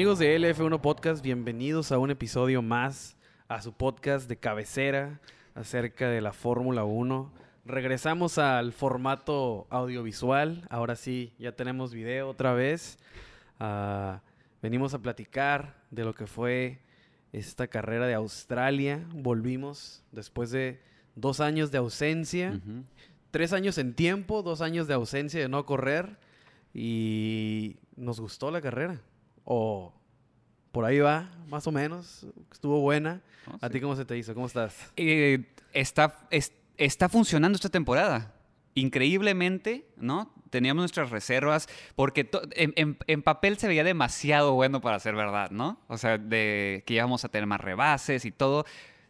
Amigos de LF1 Podcast, bienvenidos a un episodio más a su podcast de cabecera acerca de la Fórmula 1. Regresamos al formato audiovisual, ahora sí, ya tenemos video otra vez. Ah, venimos a platicar de lo que fue esta carrera de Australia. Volvimos después de dos años de ausencia, Ujú. tres años en tiempo, dos años de ausencia de no correr y nos gustó la carrera. O por ahí va, más o menos. Estuvo buena. Oh, ¿A ti cómo se te hizo? ¿Cómo estás? Eh, está, es- está funcionando esta temporada. Increíblemente, ¿no? Teníamos nuestras reservas, porque to- en, en- en papel se veía demasiado bueno para ser verdad, ¿no? O sea, de que íbamos a tener más rebases y todo.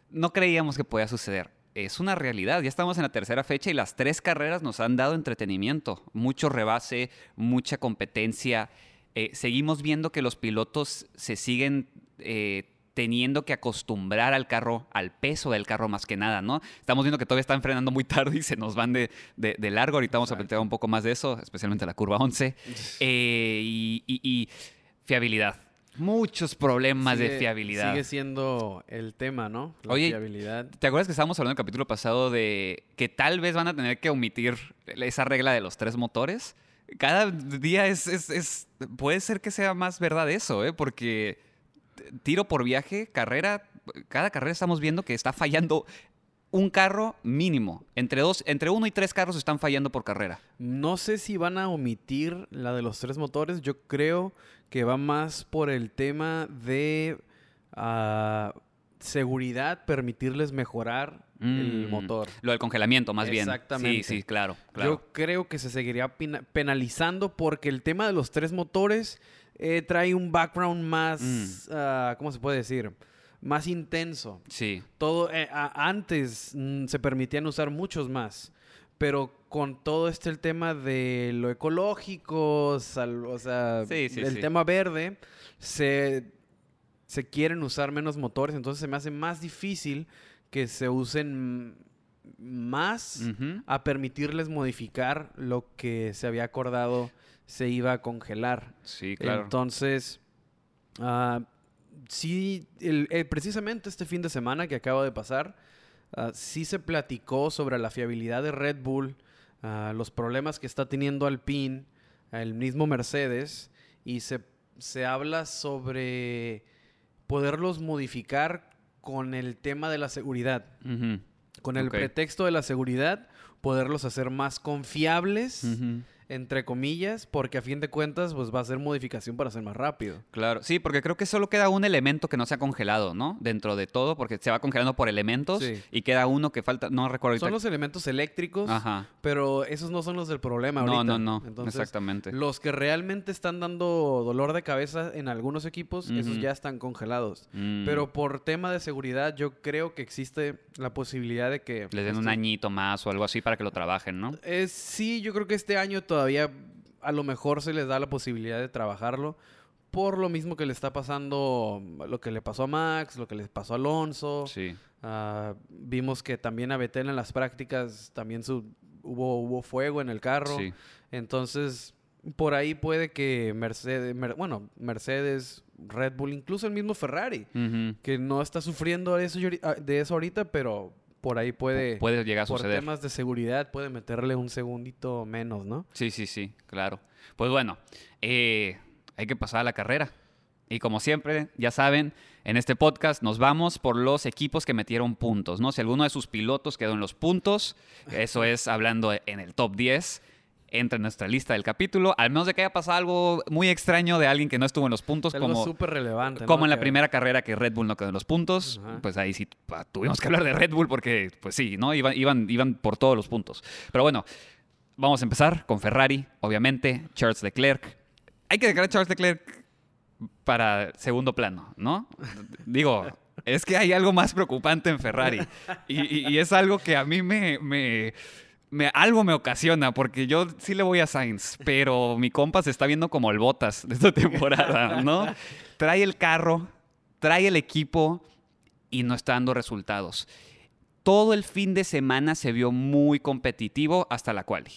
No creíamos que podía suceder. Es una realidad. Ya estamos en la tercera fecha y las tres carreras nos han dado entretenimiento. Mucho rebase, mucha competencia. Eh, seguimos viendo que los pilotos se siguen eh, teniendo que acostumbrar al carro, al peso del carro más que nada, ¿no? Estamos viendo que todavía están frenando muy tarde y se nos van de, de- de largo. Ahorita vamos a Exacto. platicar un poco más de eso, especialmente la curva 11. Eh, y, y- y fiabilidad. Muchos problemas de fiabilidad. Sigue siendo el tema, ¿no? La Oye, fiabilidad. ¿Te acuerdas que estábamos hablando en el capítulo pasado de que tal vez van a tener que omitir esa regla de los tres motores? Cada día es, es- es- puede ser que sea más verdad eso, ¿eh? Porque tiro por viaje, carrera, cada carrera estamos viendo que está fallando un carro mínimo. Entre, dos, entre uno y tres carros están fallando por carrera. No sé si van a omitir la de los tres motores. Yo creo que va más por el tema de ah, seguridad, permitirles mejorar el Mm, motor. Lo del congelamiento, más bien. Exactamente. Sí, sí, claro. claro. Yo creo que se seguiría pena- penalizando porque el tema de los tres motores eh, trae un background más, Mm. ah, ¿cómo se puede decir? Más intenso. Sí. Todo, eh, a- antes mm, se permitían usar muchos más, pero con todo este el tema de lo ecológico, sal- o sea, Sí, sí, el sí. tema verde, se, se quieren usar menos motores, entonces se me hace más difícil que se usen más a permitirles modificar lo que se había acordado se iba a congelar. Sí, claro. Entonces, ah, sí, el- eh, precisamente este fin de semana que acaba de pasar, ah, sí se platicó sobre la fiabilidad de Red Bull, ah, los problemas que está teniendo Alpine, el mismo Mercedes, y se, se habla sobre poderlos modificar con el tema de la seguridad. Con el pretexto de la seguridad, poderlos hacer más confiables. Entre comillas, porque a fin de cuentas pues va a ser modificación para ser más rápido. Claro, sí, porque creo que solo queda un elemento que no se ha congelado, ¿no? Dentro de todo, porque se va congelando por elementos Sí. y queda uno que falta, no recuerdo ahorita. Son los elementos eléctricos, Ajá. pero esos no son los del problema No, ahorita. no, no, Entonces, exactamente. Los que realmente están dando dolor de cabeza en algunos equipos, esos ya están congelados. Mm. Pero por tema de seguridad, yo creo que existe la posibilidad de que... Les den un estos- añito más o algo así para que lo trabajen, ¿no? Eh, sí, yo creo que este año todavía a lo mejor se les da la posibilidad de trabajarlo. Por lo mismo que le está pasando, lo que le pasó a Max, lo que le pasó a Alonso. Sí. Ah, vimos que también a Betel en las prácticas también su- hubo, hubo fuego en el carro. Sí. Entonces, por ahí puede que Mercedes, Mer- bueno, Mercedes, Red Bull, incluso el mismo Ferrari, que no está sufriendo de eso, de eso ahorita, pero por ahí puede, Puede llegar a por suceder. temas de seguridad, puede meterle un segundito menos, ¿no? Sí, sí, sí, claro. Pues bueno, eh, hay que pasar a la carrera. Y como siempre, ya saben, en este podcast nos vamos por los equipos que metieron puntos, ¿no? Si alguno de sus pilotos quedó en los puntos, eso es hablando en el top 10, entra en nuestra lista del capítulo, al menos de que haya pasado algo muy extraño de alguien que no estuvo en los puntos, Algo como, súper relevante. ¿no? como en la Que- primera carrera que Red Bull no quedó en los puntos, Ajá. pues ahí sí pa, tuvimos que hablar de Red Bull porque, pues sí, ¿no? Iban, iban, iban por todos los puntos. Pero bueno, vamos a empezar con Ferrari, obviamente, Charles Leclerc. Hay que dejar a Charles Leclerc para segundo plano, ¿no? Digo, es que hay algo más preocupante en Ferrari. Y, y- y es algo que a mí me, me- me- algo me ocasiona, porque yo sí le voy a Sainz, pero mi compa se está viendo como el Botas de esta temporada, ¿no? Trae el carro, trae el equipo y no está dando resultados. Todo el fin de semana se vio muy competitivo hasta la quali.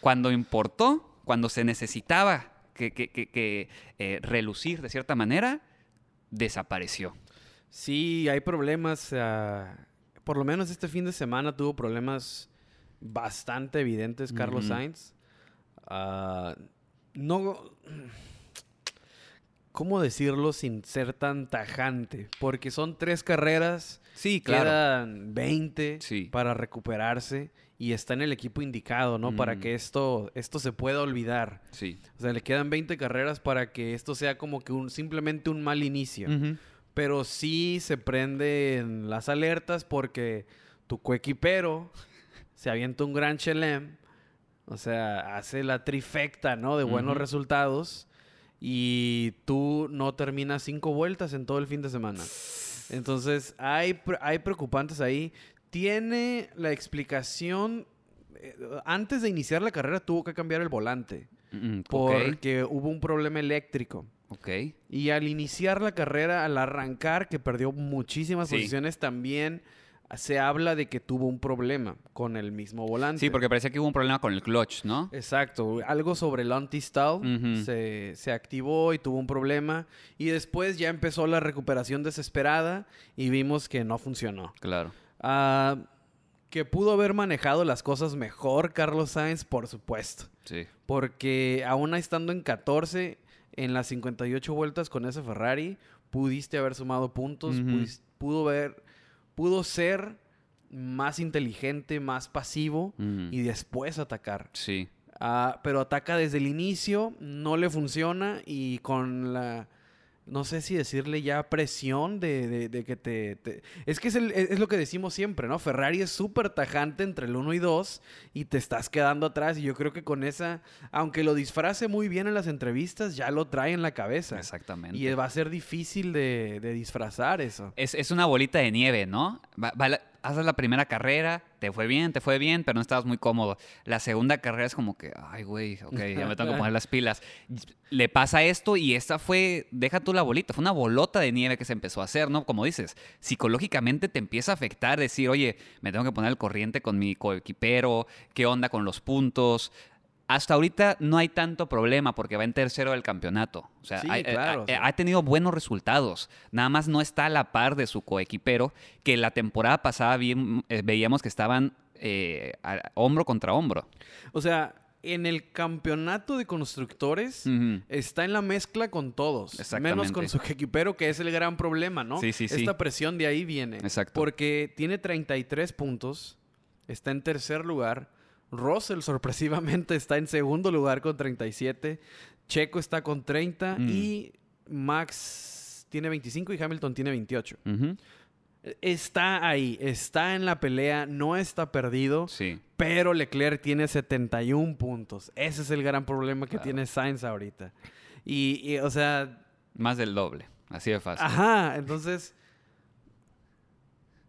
Cuando importó, cuando se necesitaba que, que- que- que, eh, relucir de cierta manera, desapareció. Sí, hay problemas. por lo menos este fin de semana tuvo problemas bastante evidentes Carlos. Sainz. Ah, no. ¿Cómo decirlo sin ser tan tajante? Porque son tres carreras, Sí, quedan 20 Sí. para recuperarse y está en el equipo indicado, ¿no? Para que esto, esto se pueda olvidar. Sí. O sea, le quedan 20 carreras para que esto sea como que un, simplemente un mal inicio. Pero sí se prenden las alertas porque tu coequipero se avienta un gran chelem. O sea, hace la trifecta, ¿no? De buenos resultados. Y tú no terminas cinco vueltas en todo el fin de semana. Entonces, hay, hay preocupantes ahí. Tiene la explicación. eh, Antes de iniciar la carrera tuvo que cambiar el volante. Mm, Porque hubo un problema eléctrico. ok. Y al iniciar la carrera, al arrancar, que perdió muchísimas Sí. posiciones, también se habla de que tuvo un problema con el mismo volante. Sí, porque parecía que hubo un problema con el clutch, ¿no? Exacto, algo sobre el anti-stall se, se activó y tuvo un problema. Y después ya empezó la recuperación desesperada y vimos que no funcionó. Claro. Ah, que pudo haber manejado las cosas mejor Carlos Sainz, por supuesto. Sí. Porque aún estando en 14, en las 58 vueltas con ese Ferrari, pudiste haber sumado puntos, pudo ver, pudo ser más inteligente, más pasivo y después atacar. Sí. Ah, pero ataca desde el inicio, no le funciona y con la, no sé si decirle ya presión de, de- de que te, te- Es que es, el- es lo que decimos siempre, ¿no? Ferrari es súper tajante entre el 1 y 2 y te estás quedando atrás y yo creo que con esa, aunque lo disfrace muy bien en las entrevistas, ya lo trae en la cabeza. Exactamente. Y va a ser difícil de, de disfrazar eso. Es, es una bolita de nieve, ¿no? Va- va la- haces la primera carrera, te fue bien, te fue bien, pero no estabas muy cómodo. La segunda carrera es como que, ay, güey, ok, ya me tengo que poner las pilas. Le pasa esto y esta fue, deja tú la bolita, fue una bolota de nieve que se empezó a hacer, ¿no? Como dices, psicológicamente te empieza a afectar, decir, oye, me tengo que poner al corriente con mi coequipero, qué onda con los puntos. Hasta ahorita no hay tanto problema porque va en tercero del campeonato. O sea, Sí, hay- eh, claro, ha- ha tenido buenos resultados. Nada más no está a la par de su coequipero, que la temporada pasada bien- eh, veíamos que estaban eh, a- hombro contra hombro. O sea, en el campeonato de constructores está en la mezcla con todos. Menos con su equipero, que es el gran problema, ¿no? Sí, sí, sí. Esta presión de ahí viene. Exacto. Porque tiene 33 puntos, está en tercer lugar. Russell, sorpresivamente, está en segundo lugar con 37. Checo está con 30 Mm. y Max tiene 25 y Hamilton tiene 28. Ujú. Está ahí, está en la pelea, no está perdido. Sí. Pero Leclerc tiene 71 puntos. Ese es el gran problema que Claro. tiene Sainz ahorita. Y, y, o sea, Más del doble. Así de fácil. ajá, entonces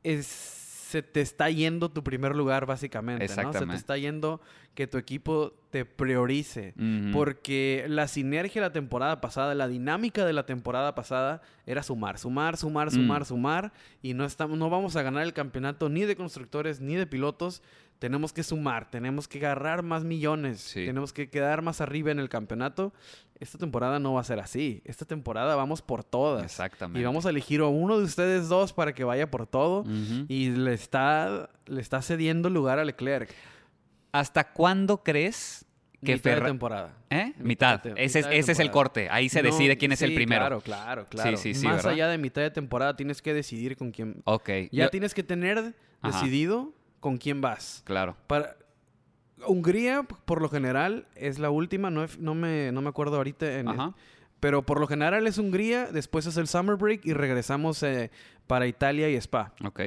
es- se te está yendo tu primer lugar básicamente, ¿no? Se te está yendo que tu equipo te priorice. Porque la sinergia de la temporada pasada, la dinámica de la temporada pasada era sumar, sumar, sumar, Mm. sumar, sumar. Y no, estamos, no vamos a ganar el campeonato ni de constructores ni de pilotos. Tenemos que sumar, tenemos que agarrar más millones, Sí. tenemos que quedar más arriba en el campeonato. Esta temporada no va a ser así. Esta temporada vamos por todas. Exactamente. Y vamos a elegir a uno de ustedes dos para que vaya por todo. Ujú. Y le está, le está cediendo lugar a Leclerc. ¿Hasta cuándo crees que Mitad de temporada. ¿Eh? Mitad Mitad. de- ese es, mitad ese es el corte. Ahí se No, decide quién es el primero. Claro, claro, claro. Sí, sí, Más ¿verdad? allá de mitad de temporada tienes que decidir con quién. Ok. Ya yo- tienes que tener Ajá. decidido con quién vas. Claro. Para Hungría, por lo general, es la última. No, me, no me acuerdo ahorita. en el- Ajá. pero por lo general es Hungría, después es el Summer Break y regresamos eh, para Italia y Spa. Ok.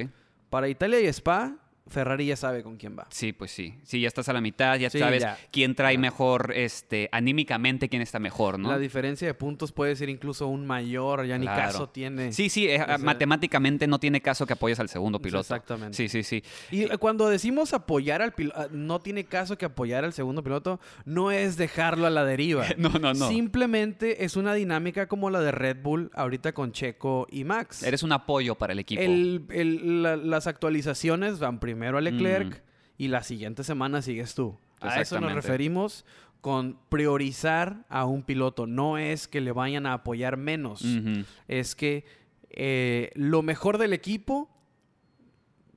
Para Italia y Spa, Ferrari ya sabe con quién va. Sí, pues sí. Sí, ya estás a la mitad, ya Sí, sabes ya. quién trae mejor, este, anímicamente quién está mejor, ¿no? La diferencia de puntos puede ser incluso un mayor, ya ni Claro. caso tiene. Sí, sí, eh, matemáticamente no tiene caso que apoyes al segundo piloto. Exactamente. Sí, sí, sí. Y eh, cuando decimos apoyar al piloto, no tiene caso que apoyar al segundo piloto, no es dejarlo a la deriva. No, no, no. Simplemente es una dinámica como la de Red Bull ahorita con Checo y Max. Eres un apoyo para el equipo. El- el- la- las actualizaciones van primero a Leclerc Mm. y la siguiente semana sigues tú. A eso nos referimos con priorizar a un piloto. No es que le vayan a apoyar menos. Es que eh, lo mejor del equipo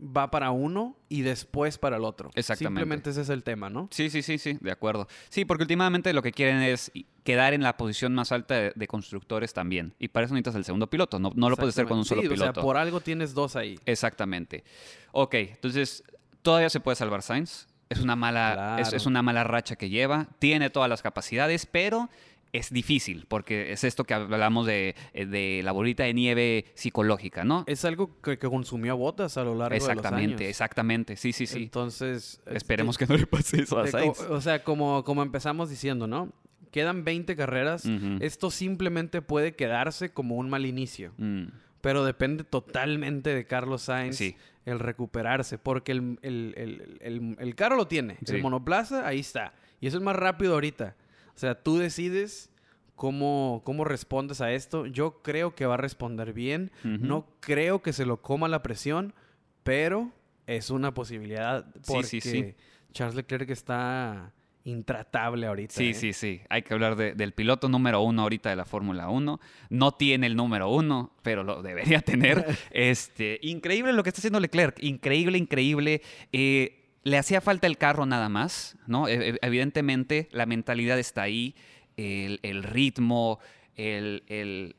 va para uno y después para el otro. Exactamente. Simplemente ese es el tema, ¿no? Sí, sí, sí, sí, de acuerdo. Sí, porque últimamente lo que quieren es quedar en la posición más alta de, de constructores también. Y para eso necesitas el segundo piloto. No, no lo puedes hacer con un solo. Sí, piloto. O sea, por algo tienes dos ahí. Exactamente. Ok, entonces todavía se puede salvar Sainz. Es una mala, es una mala racha que lleva. Tiene todas las capacidades, pero es difícil porque es esto que hablamos de, eh, de la bolita de nieve psicológica, ¿no? Es algo que, que consumió botas a lo largo de los Exactamente, años. exactamente. Sí, sí, sí. Entonces... Esperemos este, que no le pase eso a Sainz. O sea, como, como empezamos diciendo, ¿no? Quedan 20 carreras. Esto simplemente puede quedarse como un mal inicio. Mm, Pero depende totalmente de Carlos Sainz Sí. el recuperarse. Porque el, el- el- el- el carro lo tiene. Sí. El monoplaza, ahí está. Y eso es más rápido ahorita. O sea, tú decides cómo, cómo respondes a esto. Yo creo que va a responder bien. No creo que se lo coma la presión. Pero es una posibilidad. Sí, Porque sí, sí. Charles Leclerc está intratable ahorita. Sí, ¿eh? sí, sí. Hay que hablar de- del piloto número uno ahorita de la Fórmula 1. No tiene el número uno, pero lo debería tener. este, increíble lo que está haciendo Leclerc. Increíble, increíble. Eh, le hacía falta el carro nada más, ¿no? E- e- evidentemente la mentalidad está ahí, el, el ritmo, el, el-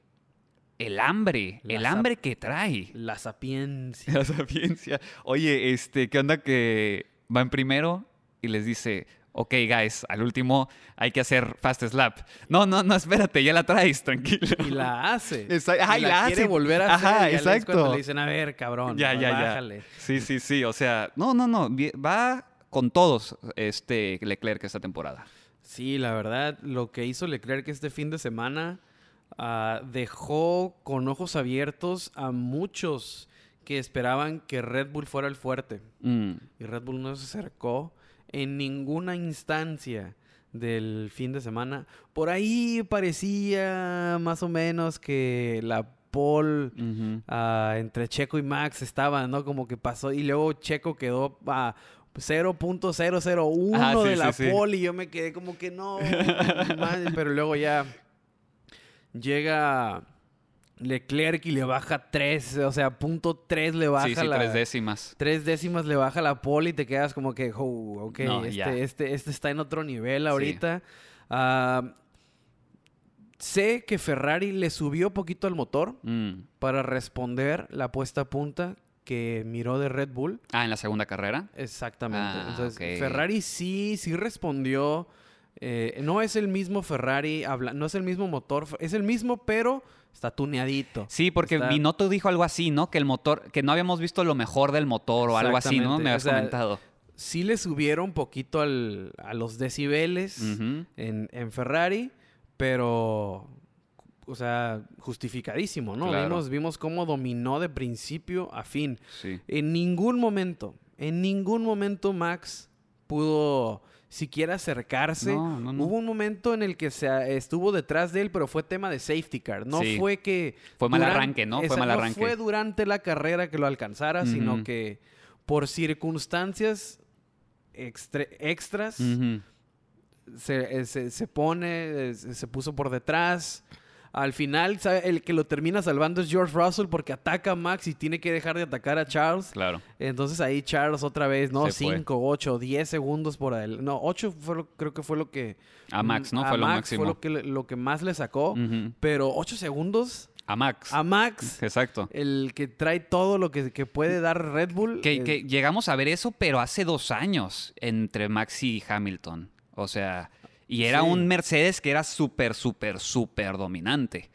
el hambre, La el hambre que trae. La sapiencia. La sapiencia. Oye, este, ¿qué onda que va en primero y les dice, ok, guys, al último hay que hacer fast slap? No, no, no, espérate, ya la traes, tranquilo. Y la hace. Ajá, y la la quiere hace. volver a hacer. Ajá, y ya exacto. Le dicen, a ver, cabrón. ya, ya, ya. bájale. Sí, sí, sí. O sea, no, no, no. Va con todos este Leclerc esta temporada. Sí, la verdad, lo que hizo Leclerc este fin de semana ah, dejó con ojos abiertos a muchos que esperaban que Red Bull fuera el fuerte. Mm, Y Red Bull no se acercó en ninguna instancia del fin de semana. Por ahí parecía más o menos que la ujú. ah, entre Checo y Max estaba, ¿no? Como que pasó y luego Checo quedó a 0.001 Ah, sí, de la sí, y yo me quedé como que no, pero luego ya llega Leclerc y le baja 3, o sea, punto 3 le baja Sí, sí, la... tres décimas. Tres décimas le baja la pole y te quedas como que, oh, ok, No, este, este, este está en otro nivel ahorita. Ah, sé que Ferrari le subió poquito al motor Mm. para responder la puesta a punta que miró de Red Bull. Ah, en la segunda carrera. Exactamente. Ah, Entonces. Ferrari sí, sí respondió. Eh, no es el mismo Ferrari, habla- no es el mismo motor, es el mismo, pero está tuneadito. Sí, porque Está- Binotto dijo algo así, ¿no? Que el motor, que no habíamos visto lo mejor del motor o algo así, ¿no? Me habías O sea, comentado. Sí le subieron poquito al- a los decibeles en, en Ferrari, pero, o sea, justificadísimo, ¿no? Claro. Vimos, vimos cómo dominó de principio a fin. Sí. En ningún momento, en ningún momento Max pudo siquiera acercarse. No, no, no. Hubo un momento en el que se estuvo detrás de él, pero fue tema de safety car. No Sí. fue que... Fue mal arranque, ¿no? Fue Esa- mal arranque. No fue durante la carrera que lo alcanzara, sino que por circunstancias extras se, eh, se- se pone, eh, se se puso por detrás. Al final, ¿sabe? el que lo termina salvando es George Russell porque ataca a Max y tiene que dejar de atacar a Charles. Claro. Entonces ahí Charles otra vez, ¿no? Se fue. 5, 8, 10 segundos por él. No, 8 fue lo- creo que fue lo que... A Max, ¿no? a Fue lo Max máximo. Fue lo que, lo que más le sacó. Pero 8 segundos A Max. a Max, Exacto. el que trae todo lo que, que puede dar Red Bull. Que, eh, que llegamos a ver eso, pero hace dos años entre Max y Hamilton. O sea, y era Sí. un Mercedes que era súper, súper, súper dominante.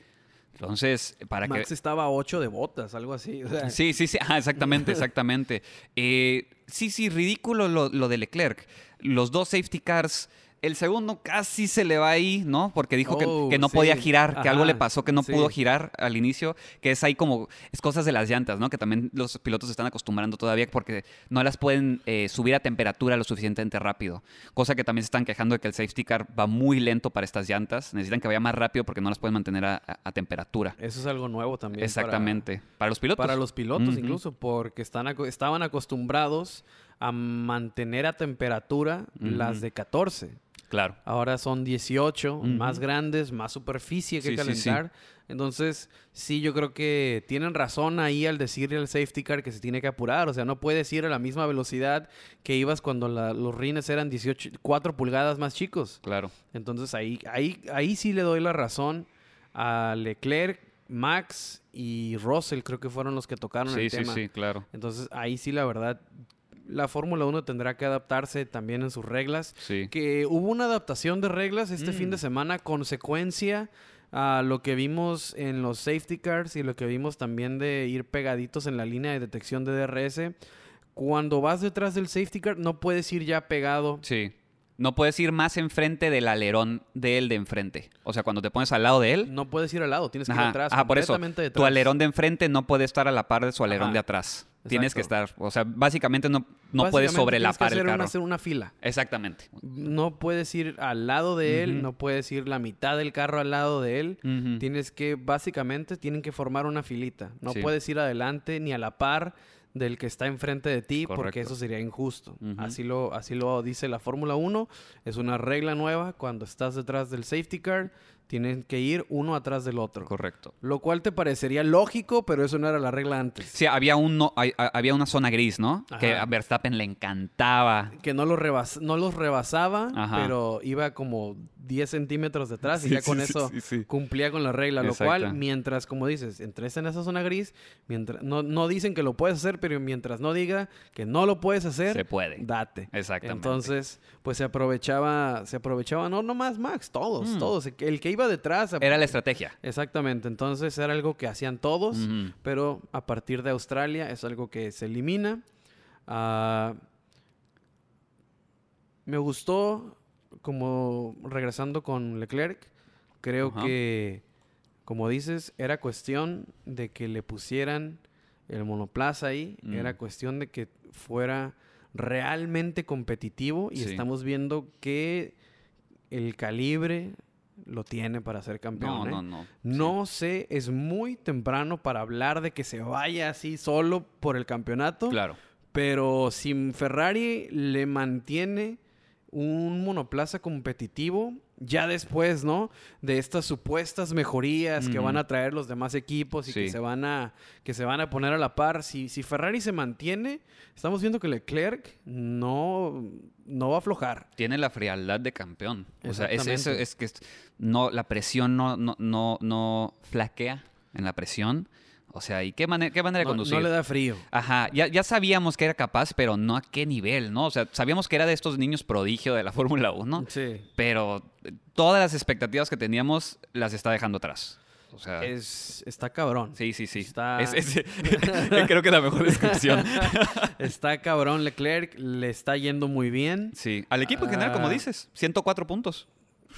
Entonces, para Max que... estaba a 8 de botas, algo así. o sea, Sí, sí, sí. Ah, exactamente, exactamente. Eh, sí, sí, ridículo lo, lo de Leclerc. Los dos safety cars. El segundo casi se le va ahí, ¿no? Porque dijo que- Oh, que, no sí. podía girar, que algo le pasó, que no sí. pudo girar al inicio, que es ahí como, es cosas de las llantas, ¿no? Que también los pilotos se están acostumbrando todavía porque no las pueden eh, subir a temperatura lo suficientemente rápido. Cosa que también se están quejando de que el safety car va muy lento para estas llantas. Necesitan que vaya más rápido porque no las pueden mantener a, a- a temperatura. Eso es algo nuevo también. Exactamente. Para, los pilotos. Para los pilotos incluso, porque están estaban acostumbrados a mantener a temperatura las de 14. Claro. Ahora son 18, Ujú. más grandes, más superficie que Sí, sí, sí. calentar. Entonces, sí, yo creo que tienen razón ahí al decirle al safety car que se tiene que apurar. O sea, no puedes ir a la misma velocidad que ibas cuando la- los rines eran 18, 4 pulgadas más chicos. Claro. Entonces, ahí, ahí, ahí sí le doy la razón a Leclerc, Max y Russell, creo que fueron los que tocaron Sí, el sí, tema. sí, claro. Entonces, ahí sí, la verdad, la Fórmula 1 tendrá que adaptarse también en sus reglas Sí. que hubo una adaptación de reglas este fin de Mm. semana, consecuencia a lo que vimos en los safety cars y lo que vimos también de ir pegaditos en la línea de detección de DRS. Cuando vas detrás del safety car, no puedes ir ya pegado. Sí. No puedes ir más enfrente del alerón de él de enfrente. O sea, cuando te pones al lado de él. No puedes ir al lado, tienes que ir atrás. ajá, por eso. completamente Tu detrás. alerón de enfrente no puede estar a la par de su alerón Ajá, de atrás. Tienes que estar. O sea, básicamente no, no puedes sobrelapar el carro. Una, hacer una fila. Exactamente. No puedes ir al lado de él, no puedes ir la mitad del carro al lado de él. Tienes que, básicamente, tienen que formar una filita. No Sí. puedes ir adelante ni a la par del que está enfrente de ti, porque eso sería injusto. Así, lo, así lo dice la Fórmula 1. Es una regla nueva. Cuando estás detrás del safety car, tienen que ir uno atrás del otro. Correcto. Lo cual te parecería lógico, pero eso no era la regla antes. Sí, había, un no- hay- ha- había una zona gris, ¿no? Que a Verstappen le encantaba. Que no, los rebas- no los rebasaba, Ajá. pero iba como 10 centímetros detrás y ya con sí, eso sí, cumplía con la regla. Lo cual, mientras, como dices, entres en esa zona gris, mientras no, no dicen que lo puedes hacer, pero mientras no diga que no lo puedes hacer, Se puede. date. Exactamente. Entonces, pues se aprovechaba, se aprovechaba, no nomás Max, todos, Mm. todos. El que iba detrás. Era la estrategia. Exactamente. Entonces era algo que hacían todos, pero a partir de Australia es algo que se elimina. Ah, me gustó, como regresando con Leclerc, creo que, como dices, era cuestión de que le pusieran el monoplaza ahí, Mm. era cuestión de que fuera realmente competitivo y Sí. estamos viendo que el calibre lo tiene para ser campeón. No, ¿eh? no, no. No sé, es muy temprano para hablar de que se vaya así solo por el campeonato. Claro. Pero si Ferrari le mantiene un monoplaza competitivo, ya después, ¿no? De estas supuestas mejorías que van a traer los demás equipos y que se van a que se van a poner a la par. Si, si Ferrari se mantiene, estamos viendo que Leclerc no, no va a aflojar. Tiene la frialdad de campeón. O sea, es, es, que no, la presión no, no, no, no flaquea en la presión. O sea, ¿y qué, mane- qué manera de conducir? no le da frío. Ajá, ya, ya sabíamos que era capaz, pero no a qué nivel, ¿no? O sea, sabíamos que era de estos niños prodigio de la Fórmula 1, Sí. pero todas las expectativas que teníamos las está dejando atrás. O sea, Es, está cabrón. sí, sí, sí. Está- Es- es- creo que la mejor descripción. Está cabrón Leclerc, le está yendo muy bien. Sí, al equipo en general, como Ah. dices, 104 puntos.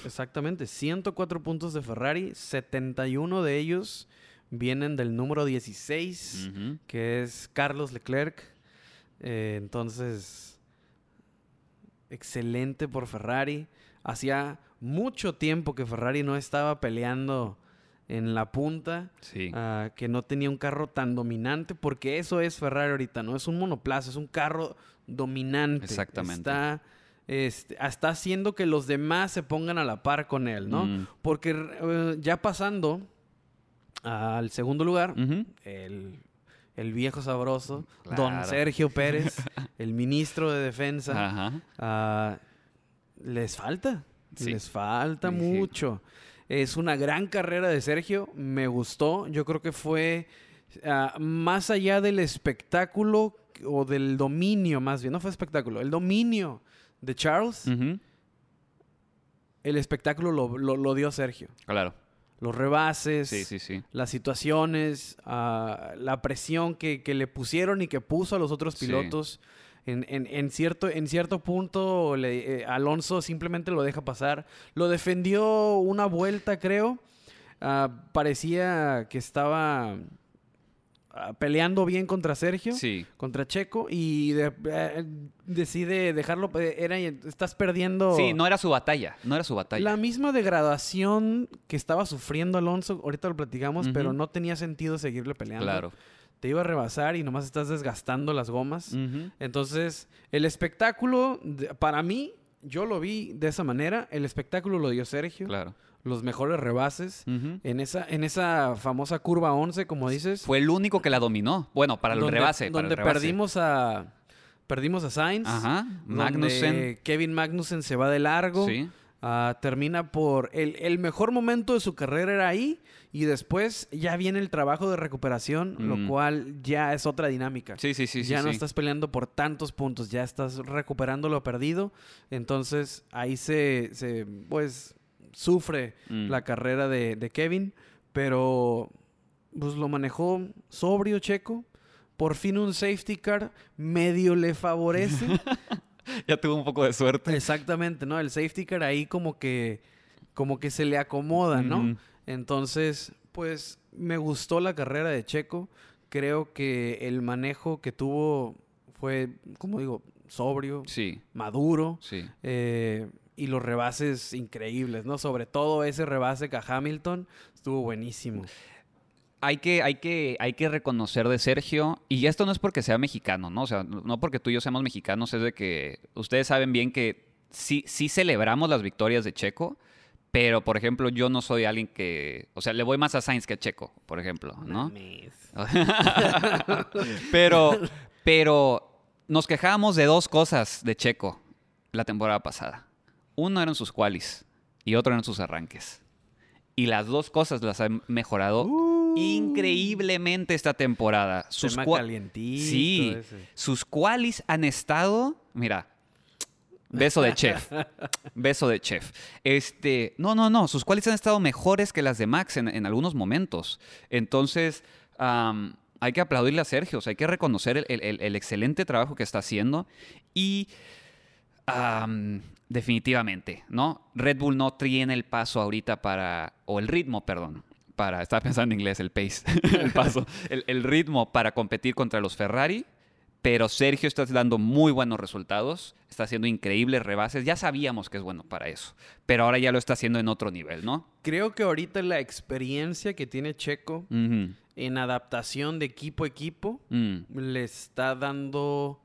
Exactamente, 104 puntos de Ferrari, 71 de ellos vienen del número 16, Ujú. que es Carlos Leclerc. Eh, entonces, excelente por Ferrari. Hacía mucho tiempo que Ferrari no estaba peleando en la punta. Sí. ah, que no tenía un carro tan dominante, porque eso es Ferrari ahorita, no es un monoplaza, es un carro dominante. Exactamente. Está, este, está haciendo que los demás se pongan a la par con él, ¿no? Mm. Porque eh, ya pasando al segundo lugar, el, el viejo sabroso, don. Sergio Pérez, el ministro de Defensa, Ajá. Ah, les falta. Sí. Les falta Sí, sí. mucho. Es una gran carrera de Sergio. Me gustó. Yo creo que fue ah, más allá del espectáculo o del dominio, más bien. No fue espectáculo. El dominio de Charles, el espectáculo lo, lo- lo dio Sergio. Claro. Los rebases, Sí, sí, sí. las situaciones, ah, la presión que, que le pusieron y que puso a los otros pilotos. En, en- en cierto, en cierto punto, le- eh, Alonso simplemente lo deja pasar. Lo defendió una vuelta, creo. Ah, parecía que estaba peleando bien contra Sergio, Sí. contra Checo, y de- eh, decide dejarlo. eh, Era, estás perdiendo. Sí, no era su batalla. No era su batalla. La misma degradación que estaba sufriendo Alonso, ahorita lo platicamos, pero no tenía sentido seguirle peleando. Claro. Te iba a rebasar y nomás estás desgastando las gomas. Entonces, el espectáculo, para mí, yo lo vi de esa manera. El espectáculo lo dio Sergio. Claro. Los mejores rebases. En esa, en esa famosa curva 11, como dices. Fue el único que la dominó. Bueno, para el donde, rebase. para el Donde rebase. perdimos a. Perdimos a Sainz. Ajá. donde Magnussen. Kevin Magnussen se va de largo. Sí. Ah, termina por. El, el mejor momento de su carrera era ahí. Y después ya viene el trabajo de recuperación, Mm. lo cual ya es otra dinámica. Sí, sí, sí, sí. ya no sí. estás peleando por tantos puntos, ya estás recuperando lo perdido. Entonces ahí se, se pues, sufre Mm. la carrera de, de Kevin, pero pues lo manejó sobrio Checo. Por fin un safety car medio le favorece. Ya tuvo un poco de suerte. Exactamente, ¿no? El safety car ahí como que, como que se le acomoda, ¿no? Entonces, pues me gustó la carrera de Checo. Creo que el manejo que tuvo fue, como digo, sobrio, Sí, maduro. sí. eh, y los rebases increíbles, ¿no? Sobre todo ese rebase que a Hamilton estuvo buenísimo. Hay que, hay, que, hay que reconocer de Sergio, y esto no es porque sea mexicano, ¿no? O sea, no porque tú y yo seamos mexicanos, es de que ustedes saben bien que sí, sí celebramos las victorias de Checo, pero, por ejemplo, yo no soy alguien que... O sea, le voy más a Sainz que a Checo, por ejemplo, ¿no? Pero, pero nos quejábamos de dos cosas de Checo la temporada pasada. Uno eran sus qualis y otro eran sus arranques. Y las dos cosas las han mejorado increíblemente esta temporada. Sus Tema calientito Sí, ese. sus qualis han estado, mira, beso de chef, beso de chef. Este, no, no, no, sus qualis han estado mejores que las de Max en, en algunos momentos. Entonces, hay que aplaudirle a Sergio, o sea, hay que reconocer el, el- el- el excelente trabajo que está haciendo y definitivamente, ¿no? Red Bull no tiene el paso ahorita para, o el ritmo, perdón, para, estaba pensando en inglés, el pace, el paso, el, el ritmo para competir contra los Ferrari, pero Sergio está dando muy buenos resultados, está haciendo increíbles rebases, ya sabíamos que es bueno para eso, pero ahora ya lo está haciendo en otro nivel, ¿no? Creo que ahorita la experiencia que tiene Checo en adaptación de equipo a equipo Mm. le está dando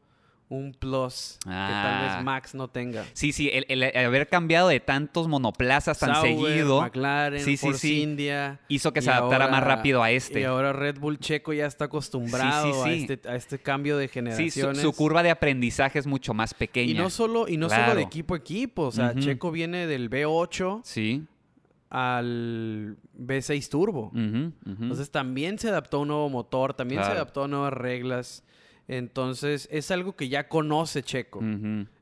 un plus que tal Ah. vez Max no tenga. Sí, sí, el, el haber cambiado de tantos monoplazas tan seguido McLaren, Sí, sí, sí. India. hizo que se adaptara más rápido a este. Y ahora Red Bull Checo ya está acostumbrado A, este, a este cambio de Sí, su, generaciones. su curva de aprendizaje es mucho más pequeña. y no solo, y no solo de equipo a equipo. O sea. Checo viene del V8 Sí. al V6 Turbo. Entonces también se adaptó a un nuevo motor, también se adaptó a nuevas reglas. Entonces es algo que ya conoce Checo.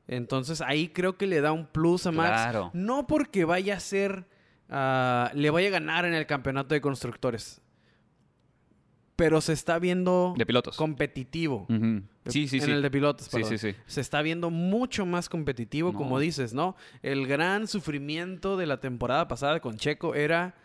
Entonces ahí creo que le da un plus a Max. Claro. No porque vaya a ser, ah, le vaya a ganar en el campeonato de constructores. Pero se está viendo De pilotos. competitivo. Ujú. Sí, sí, en sí. el de pilotos, Sí, perdón. sí, sí. Se está viendo mucho más competitivo, No. como dices, ¿no? El gran sufrimiento de la temporada pasada con Checo era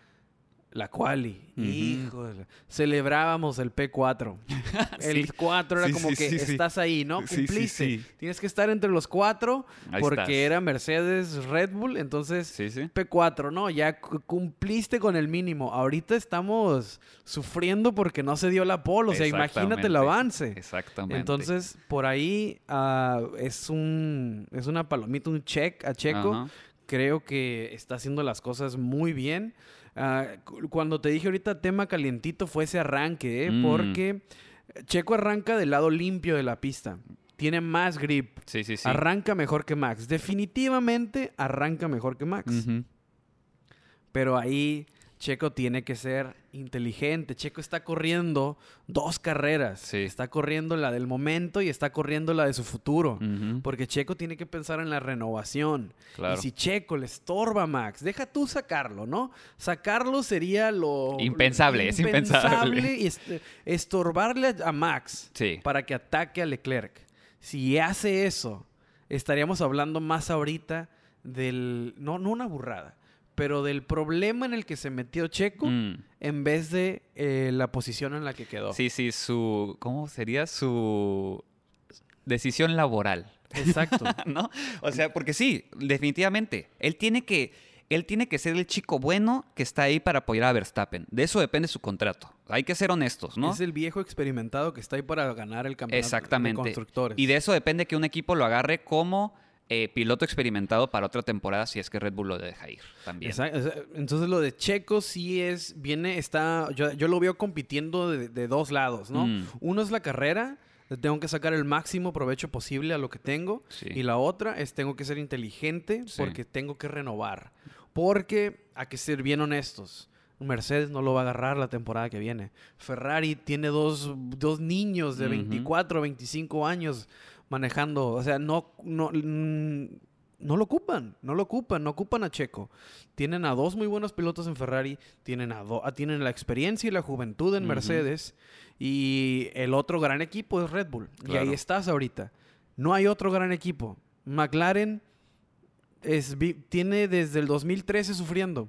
la quali. La- Celebrábamos el P4. El Sí. 4 era Sí, como sí, que estás ahí, ¿no? Cumpliste. Tienes que estar entre los cuatro Ahí porque estás. era Mercedes, Red Bull, entonces Sí, sí. P4, ¿no? Ya cu- cumpliste con el mínimo. Ahorita estamos sufriendo porque no se dio la pole. O sea, imagínate el avance. Exactamente. Entonces, por ahí ah, es un es una palomita, un check a Checo. Creo que está haciendo las cosas muy bien. Ah, cu- cuando te dije ahorita tema calientito fue ese arranque, ¿eh? Mm. porque Checo arranca del lado limpio de la pista. Tiene más grip. Sí, sí, sí. Arranca mejor que Max. Definitivamente arranca mejor que Max. Pero ahí Checo tiene que ser inteligente. Checo está corriendo dos carreras. Sí. Está corriendo la del momento y está corriendo la de su futuro. Porque Checo tiene que pensar en la renovación. Claro. Y si Checo le estorba a Max, deja tú sacarlo, ¿no? Sacarlo sería lo... Impensable, es impensable. Y est- estorbarle a Max Sí. para que ataque a Leclerc. Si hace eso, estaríamos hablando más ahorita del... No, no una burrada, pero del problema en el que se metió Checo Mm. en vez de eh, la posición en la que quedó. Sí, sí, su. ¿Cómo sería su decisión laboral? Exacto. ¿No? O sea, porque sí, definitivamente. Él tiene que. Él tiene que ser el chico bueno que está ahí para apoyar a Verstappen. De eso depende su contrato. Hay que ser honestos, ¿no? Es el viejo experimentado que está ahí para ganar el campeonato Exactamente. de constructores. Y de eso depende que un equipo lo agarre como eh, piloto experimentado para otra temporada si es que Red Bull lo deja ir también. Exacto. Entonces lo de Checo sí es, viene, está, yo, yo lo veo compitiendo de, de dos lados, ¿no? Mm. Uno es la carrera, tengo que sacar el máximo provecho posible a lo que tengo. Sí. Y la otra es tengo que ser inteligente Sí. porque tengo que renovar. Porque hay que ser bien honestos. Mercedes no lo va a agarrar la temporada que viene. Ferrari tiene dos, dos niños de Ujú. 24, 25 años manejando. O sea, no, no, mm, no lo ocupan. No lo ocupan. No ocupan a Checo. Tienen a dos muy buenos pilotos en Ferrari. Tienen, a do- ah, tienen la experiencia y la juventud en. Mercedes. Y el otro gran equipo es Red Bull. Y ahí estás ahorita. No hay otro gran equipo. McLaren es, tiene desde el 2013 sufriendo.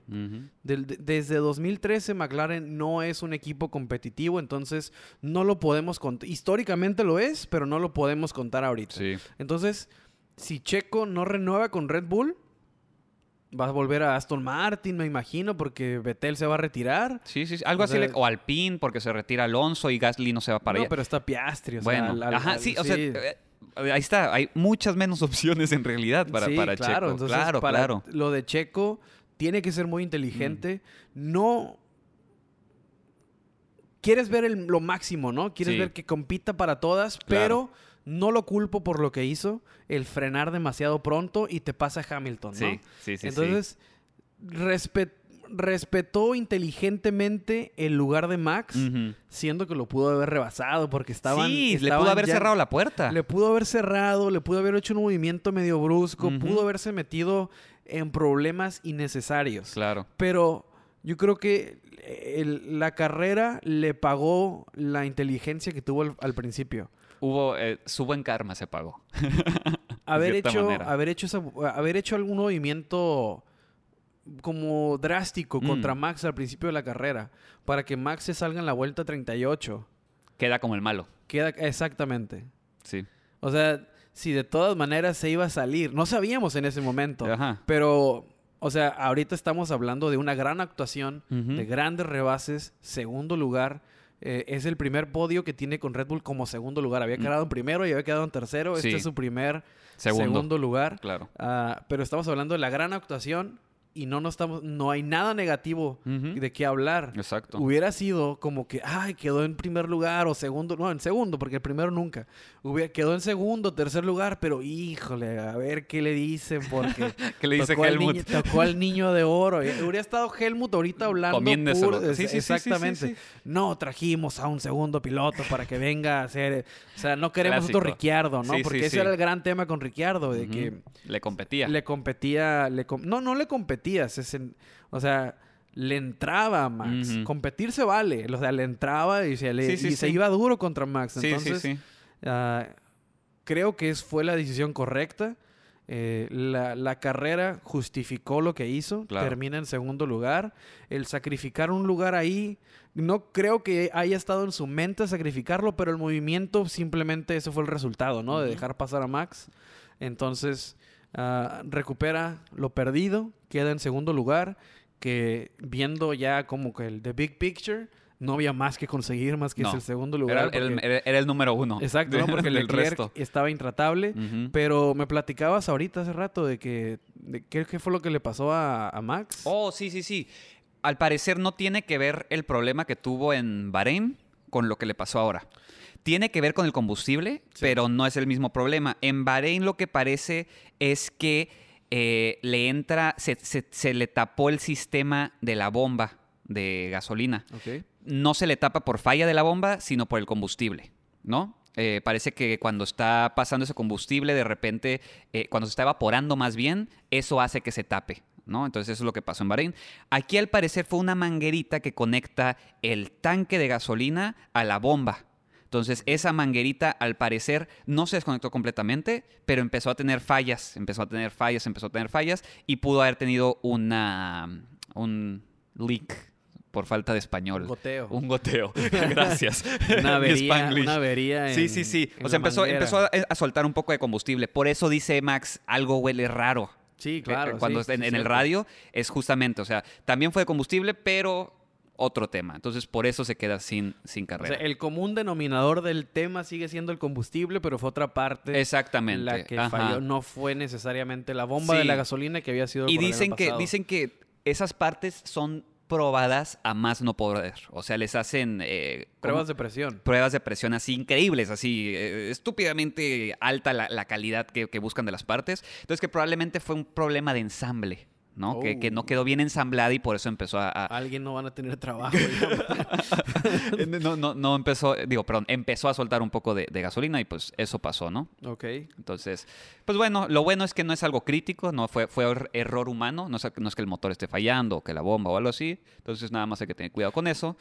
Del- de- desde 2013 McLaren no es un equipo competitivo, entonces no lo podemos contar. Históricamente lo es, pero no lo podemos contar ahorita. Sí. Entonces, si Checo no renueva con Red Bull, va a volver a Aston Martin, me imagino, porque Vettel se va a retirar. Sí, sí, sí. Algo O así, sea- le- o Alpine, porque se retira Alonso y Gasly no se va para no, allá. pero está Piastri. o sea, bueno, al- al- ajá, al- sí, o sea, eh, ahí está. Hay muchas menos opciones en realidad para, Sí, para claro, Checo. entonces, claro, para claro. Lo de Checo tiene que ser muy inteligente. No. Quieres ver el- lo máximo, ¿no? Quieres Sí. ver que compita para todas, Claro. pero no lo culpo por lo que hizo, el frenar demasiado pronto y te pasa Hamilton, ¿no? Sí, sí, sí. sí. Entonces, respe- respetó inteligentemente el lugar de Max, siendo que lo pudo haber rebasado porque estaban. sí, le pudo haber ya- cerrado la puerta. le pudo haber cerrado, le pudo haber hecho un movimiento medio brusco, pudo haberse metido en problemas innecesarios. Claro. Pero yo creo que el- la carrera le pagó la inteligencia que tuvo al, al principio. Hubo, eh, su buen karma se pagó. Haber hecho, manera. haber, hecho esa- haber hecho algún movimiento como drástico Mm. contra Max al principio de la carrera para que Max se salga en la vuelta 38. Queda como el malo. Queda exactamente. Sí. O sea, si de todas maneras se iba a salir, no sabíamos en ese momento, Ajá. pero, o sea, ahorita estamos hablando de una gran actuación, de grandes rebases, segundo lugar. eh, es el primer podio que tiene con Red Bull como segundo lugar. Había Mm. quedado en primero y había quedado en tercero. Este es su primer Segundo. segundo, lugar. Claro. Ah, pero estamos hablando de la gran actuación y no, no, estamos, no hay nada negativo de qué hablar. Exacto. Hubiera sido como que, ay, quedó en primer lugar o segundo, no, en segundo, porque el primero nunca. Hubiera, quedó en segundo, tercer lugar, pero híjole, a ver qué le dicen, porque ¿Qué le dice tocó, al Helmut? niño, tocó al niño de oro. Y Hubiera estado Helmut ahorita hablando. Puro- Sí, sí, sí, sí, sí, exactamente. sí. No, trajimos a un segundo piloto para que venga a hacer. O sea, no queremos Clásico. otro Ricciardo, ¿no? Porque ese era el gran tema con Ricciardo, de que Le competía. le competía, le com- no, no le competías, o sea, le entraba a Max. Competir se vale, o sea, le entraba y, se, le- Sí, sí, y se iba duro contra Max. Entonces, sí, sí. ah, creo que es, fue la decisión correcta. Eh, la, la carrera justificó lo que hizo, Claro. termina en segundo lugar. El sacrificar un lugar ahí, no creo que haya estado en su mente sacrificarlo, pero el movimiento simplemente eso fue el resultado, ¿no? De dejar pasar a Max. Entonces, ah, recupera lo perdido, queda en segundo lugar, que viendo ya como que el the big picture, no había más que conseguir más que No. el segundo lugar. era el, porque- era- era el número uno. Exacto, ¿no? porque Leclerc resto. estaba intratable. Pero me platicabas ahorita hace rato de que de qué, qué fue lo que le pasó a, a Max. Oh, sí, sí, sí. Al parecer no tiene que ver el problema que tuvo en Bahrein con lo que le pasó ahora. Tiene que ver con el combustible, Sí. pero no es el mismo problema. En Bahrein lo que parece es que eh, le entra, se, se- se le tapó el sistema de la bomba de gasolina. No se le tapa por falla de la bomba, sino por el combustible, ¿no? Eh, parece que cuando está pasando ese combustible, de repente, eh, cuando se está evaporando más bien, eso hace que se tape, ¿no? Entonces eso es lo que pasó en Bahrein. Aquí al parecer fue una manguerita que conecta el tanque de gasolina a la bomba. Entonces esa manguerita al parecer no se desconectó completamente, pero empezó a tener fallas, empezó a tener fallas, empezó a tener fallas y pudo haber tenido una un leak por falta de español. Un goteo. Un goteo. Gracias. Una avería, una avería Sí, en- sí, sí. en O sea, empezó, manguera. empezó a, a soltar un poco de combustible. Por eso dice Max, algo huele raro. Sí, Eh, claro. Cuando sí, en, sí, en el radio es justamente, o sea, también fue de combustible, pero otro tema. Entonces, por eso se queda sin, sin O carrera. sea, el común denominador del tema sigue siendo el combustible, pero fue otra parte Exactamente. la que ajá. falló. No fue necesariamente la bomba de la gasolina que había sido el Y dicen que, pasado. dicen que esas partes son probadas a más no poder. O sea, les hacen... eh, Pruebas de presión. pruebas de presión así increíbles, así eh, estúpidamente alta la, la calidad que, que buscan de las partes. Entonces que probablemente fue un problema de ensamble, ¿no? Que, que no Oh. quedó bien ensamblada y por eso empezó a... a- Alguien no van a tener trabajo. no, no, no empezó, digo, perdón, empezó a soltar un poco de, de gasolina y pues eso pasó, ¿no? ok. Entonces, pues bueno, lo bueno es que no es algo crítico, no fue, fue er- error humano, no es, no es que el motor esté fallando o que la bomba o algo así. Entonces nada más hay que tener cuidado con eso.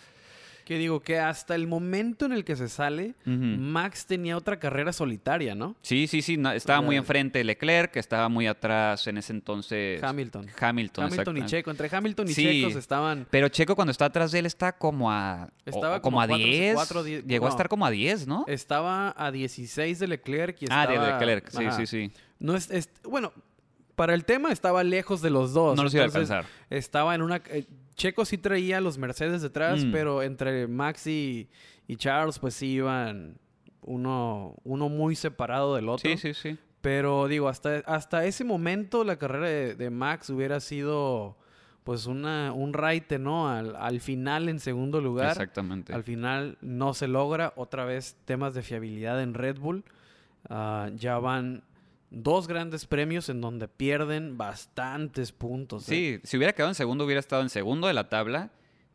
Que digo que hasta el momento en el que se sale. Max tenía otra carrera solitaria, ¿no? Sí, sí, sí, no, estaba muy enfrente Leclerc, que estaba muy atrás en ese entonces. Hamilton. Hamilton, Hamilton y. Checo. Entre Hamilton y Sí. Checo estaban... Pero Checo cuando está atrás de él está como a Estaba o como, como a cuatro- 10. cuatro, diez- Llegó a estar como a 10, ¿no? Estaba a 16 de Leclerc y ah, estaba... de Leclerc, sí, Ajá. sí, sí. No es, es- bueno, para el tema estaba lejos de los dos. No los iba a alcanzar. Estaba en una... eh, Checo sí traía los Mercedes detrás, Mm. pero entre Max y, y Charles pues sí iban uno, uno muy separado del otro. Sí, sí, sí. Pero digo, hasta, hasta ese momento la carrera de, de Max hubiera sido pues una, un raite, ¿no? Al, al final en segundo lugar. Exactamente. Al final no se logra. Otra vez temas de fiabilidad en Red Bull. Ah, ya van dos grandes premios en donde pierden bastantes puntos. ¿eh? Sí, si hubiera quedado en segundo, hubiera estado en segundo de la tabla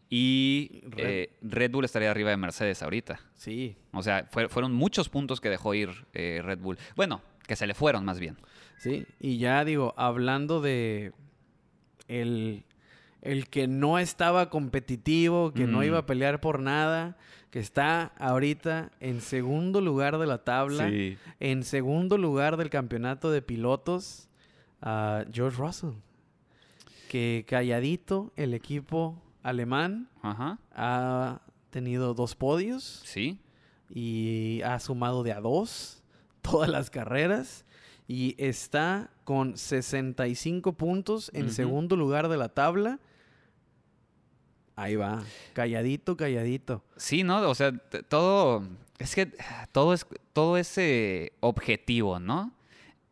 y Red- eh, Red Bull estaría arriba de Mercedes ahorita. Sí. O sea, fue- fueron muchos puntos que dejó ir eh, Red Bull. Bueno, que se le fueron más bien. Sí. Y ya digo, hablando de el, el que no estaba competitivo, que no Mm. iba a pelear por nada, que está ahorita en segundo lugar de la tabla, en segundo lugar del campeonato de pilotos, a George Russell. Que calladito el equipo alemán Ajá. ha tenido dos podios Sí. y ha sumado de a dos todas las carreras y está con 65 puntos en segundo lugar de la tabla. Ahí va, calladito, calladito. Sí, ¿no? O sea, todo. Es que todo es todo es eh, objetivo, ¿no?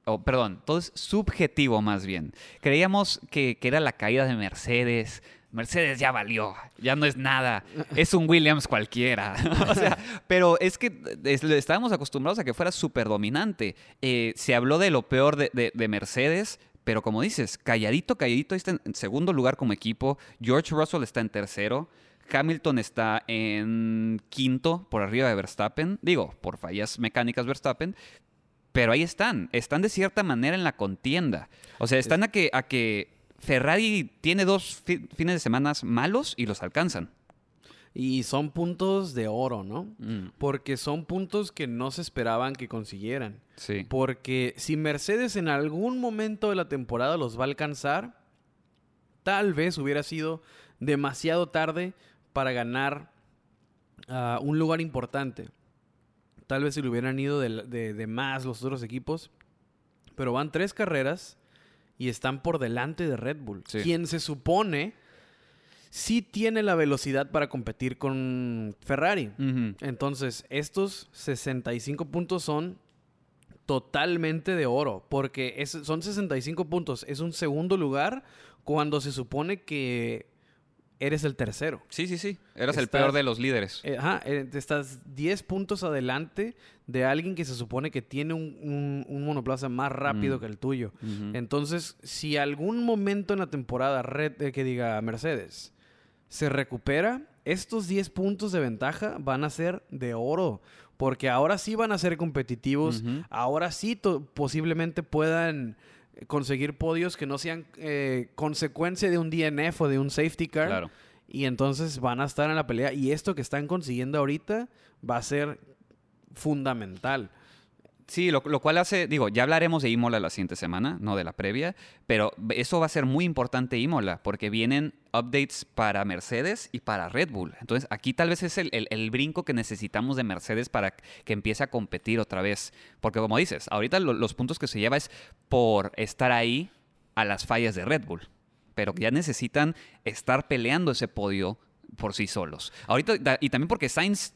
O, perdón, todo es subjetivo más bien. Creíamos que, que era la caída de Mercedes. Mercedes ya valió, ya no es nada. Es un Williams cualquiera. o sea, pero es que es- estábamos acostumbrados a que fuera súper dominante. Eh, se habló de lo peor de, de- de Mercedes, pero como dices, calladito, calladito, está en en segundo lugar como equipo. George Russell está en tercero. Hamilton está en quinto por arriba de Verstappen. Digo, por fallas mecánicas Verstappen. Pero ahí están. Están de cierta manera en la contienda. O sea, están a que, a que Ferrari tiene dos fi- fines de semana malos y los alcanzan. Y son puntos de oro, ¿no? Mm, Porque son puntos que no se esperaban que consiguieran. sí. Porque si Mercedes en algún momento de la temporada los va a alcanzar, tal vez hubiera sido demasiado tarde para ganar ah, un lugar importante. Tal vez se le hubieran ido de, de- de más los otros equipos. Pero van tres carreras y están por delante de Red Bull. Sí. Quien se supone sí tiene la velocidad para competir con Ferrari. Entonces, estos 65 puntos son totalmente de oro, porque es- son 65 puntos, es un segundo lugar cuando se supone que eres el tercero. Sí, sí, sí. Eras el peor de los líderes. Eh, Ajá, eh, estás 10 puntos adelante de alguien que se supone que tiene un, un- un monoplaza más rápido Mm. que el tuyo. Entonces, si algún momento en la temporada, Red, eh, que diga Mercedes, se recupera, estos 10 puntos de ventaja van a ser de oro. Porque ahora sí van a ser competitivos. Ahora sí posiblemente puedan conseguir podios que no sean eh, consecuencia de un DNF o de un safety car. Claro. Y entonces van a estar en la pelea. Y esto que están consiguiendo ahorita va a ser fundamental. Sí, lo, cual hace, digo, ya hablaremos de Imola la siguiente semana, no de la previa, pero eso va a ser muy importante Imola, porque vienen updates para Mercedes y para Red Bull. Entonces, aquí tal vez es el, el- brinco que necesitamos de Mercedes para que empiece a competir otra vez. Porque como dices, ahorita lo- los puntos que se lleva es por estar ahí a las fallas de Red Bull, pero ya necesitan estar peleando ese podio por sí solos. Ahorita, y también porque Sainz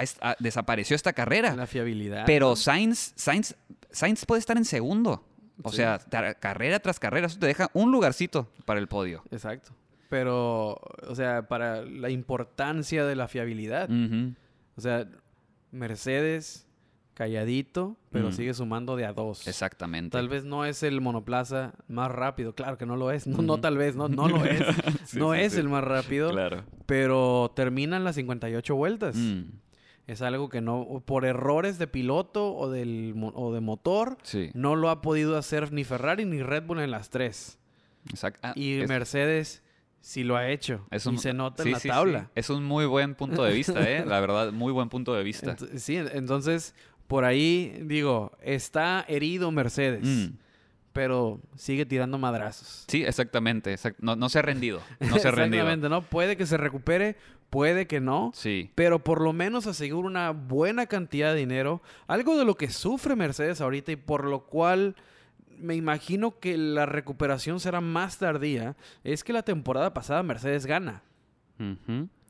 es- desapareció esta carrera. La fiabilidad. Pero. Sainz, Sainz, Sainz puede estar en segundo. O Sí. sea, carrera tras carrera, eso te deja un lugarcito para el podio. Exacto. Pero, o sea, para la importancia de la fiabilidad. O sea, Mercedes, calladito, pero Mm. sigue sumando de a dos. Exactamente. Tal vez no es el monoplaza más rápido. Claro que no lo es. No, tal vez. No, no lo es. Sí, no sí, es sí. el más rápido. Claro. Pero terminan las 58 vueltas. Mm, Es algo que no, por errores de piloto o, del, o de motor, Sí. no lo ha podido hacer ni Ferrari ni Red Bull en las tres. Exact- ah, Y es- Mercedes sí lo ha hecho. es y un- se nota sí, en la sí, sí. tabla. Es un muy buen punto de vista, ¿eh? La verdad, muy buen punto de vista. Ent- sí, entonces, por ahí, digo, está herido Mercedes, Mm. pero sigue tirando madrazos. Sí, exactamente. exact- No, no se ha rendido. No se ha rendido. Exactamente, ¿no? Puede que se recupere, puede que no. Sí. Pero por lo menos asegura una buena cantidad de dinero. Algo de lo que sufre Mercedes ahorita y por lo cual me imagino que la recuperación será más tardía. Es que la temporada pasada Mercedes gana.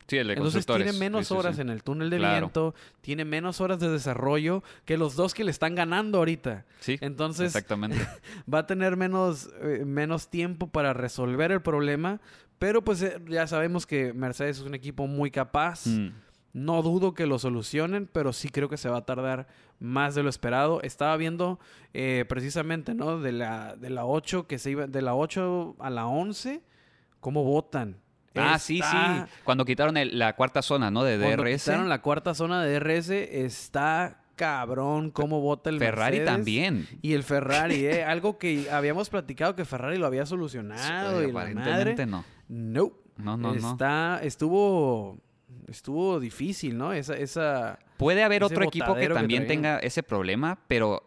Sí, el de Entonces tiene menos sí, horas sí. en el túnel de Claro. viento, tiene menos horas de desarrollo que los dos que le están ganando ahorita. Sí, Entonces exactamente. va a tener menos, eh, menos tiempo para resolver el problema. Pero pues eh, ya sabemos que Mercedes es un equipo muy capaz. Mm. No dudo que lo solucionen, pero sí creo que se va a tardar más de lo esperado. Estaba viendo eh, precisamente, ¿no? De la, de la 8 que se iba, de la 8 a la 11, cómo votan. Ah, sí, Está- sí. Cuando quitaron el- la cuarta zona, ¿no? De Cuando DRS. quitaron la cuarta zona de DRS, está cabrón cómo vota el Ferrari Mercedes también. Y el Ferrari, ¿eh? Algo que habíamos platicado que Ferrari lo había solucionado y la aparentemente madre. no. No. No, no, no. Está, estuvo, estuvo difícil, ¿no? Esa, esa, Puede haber otro equipo que también tenga ese problema, pero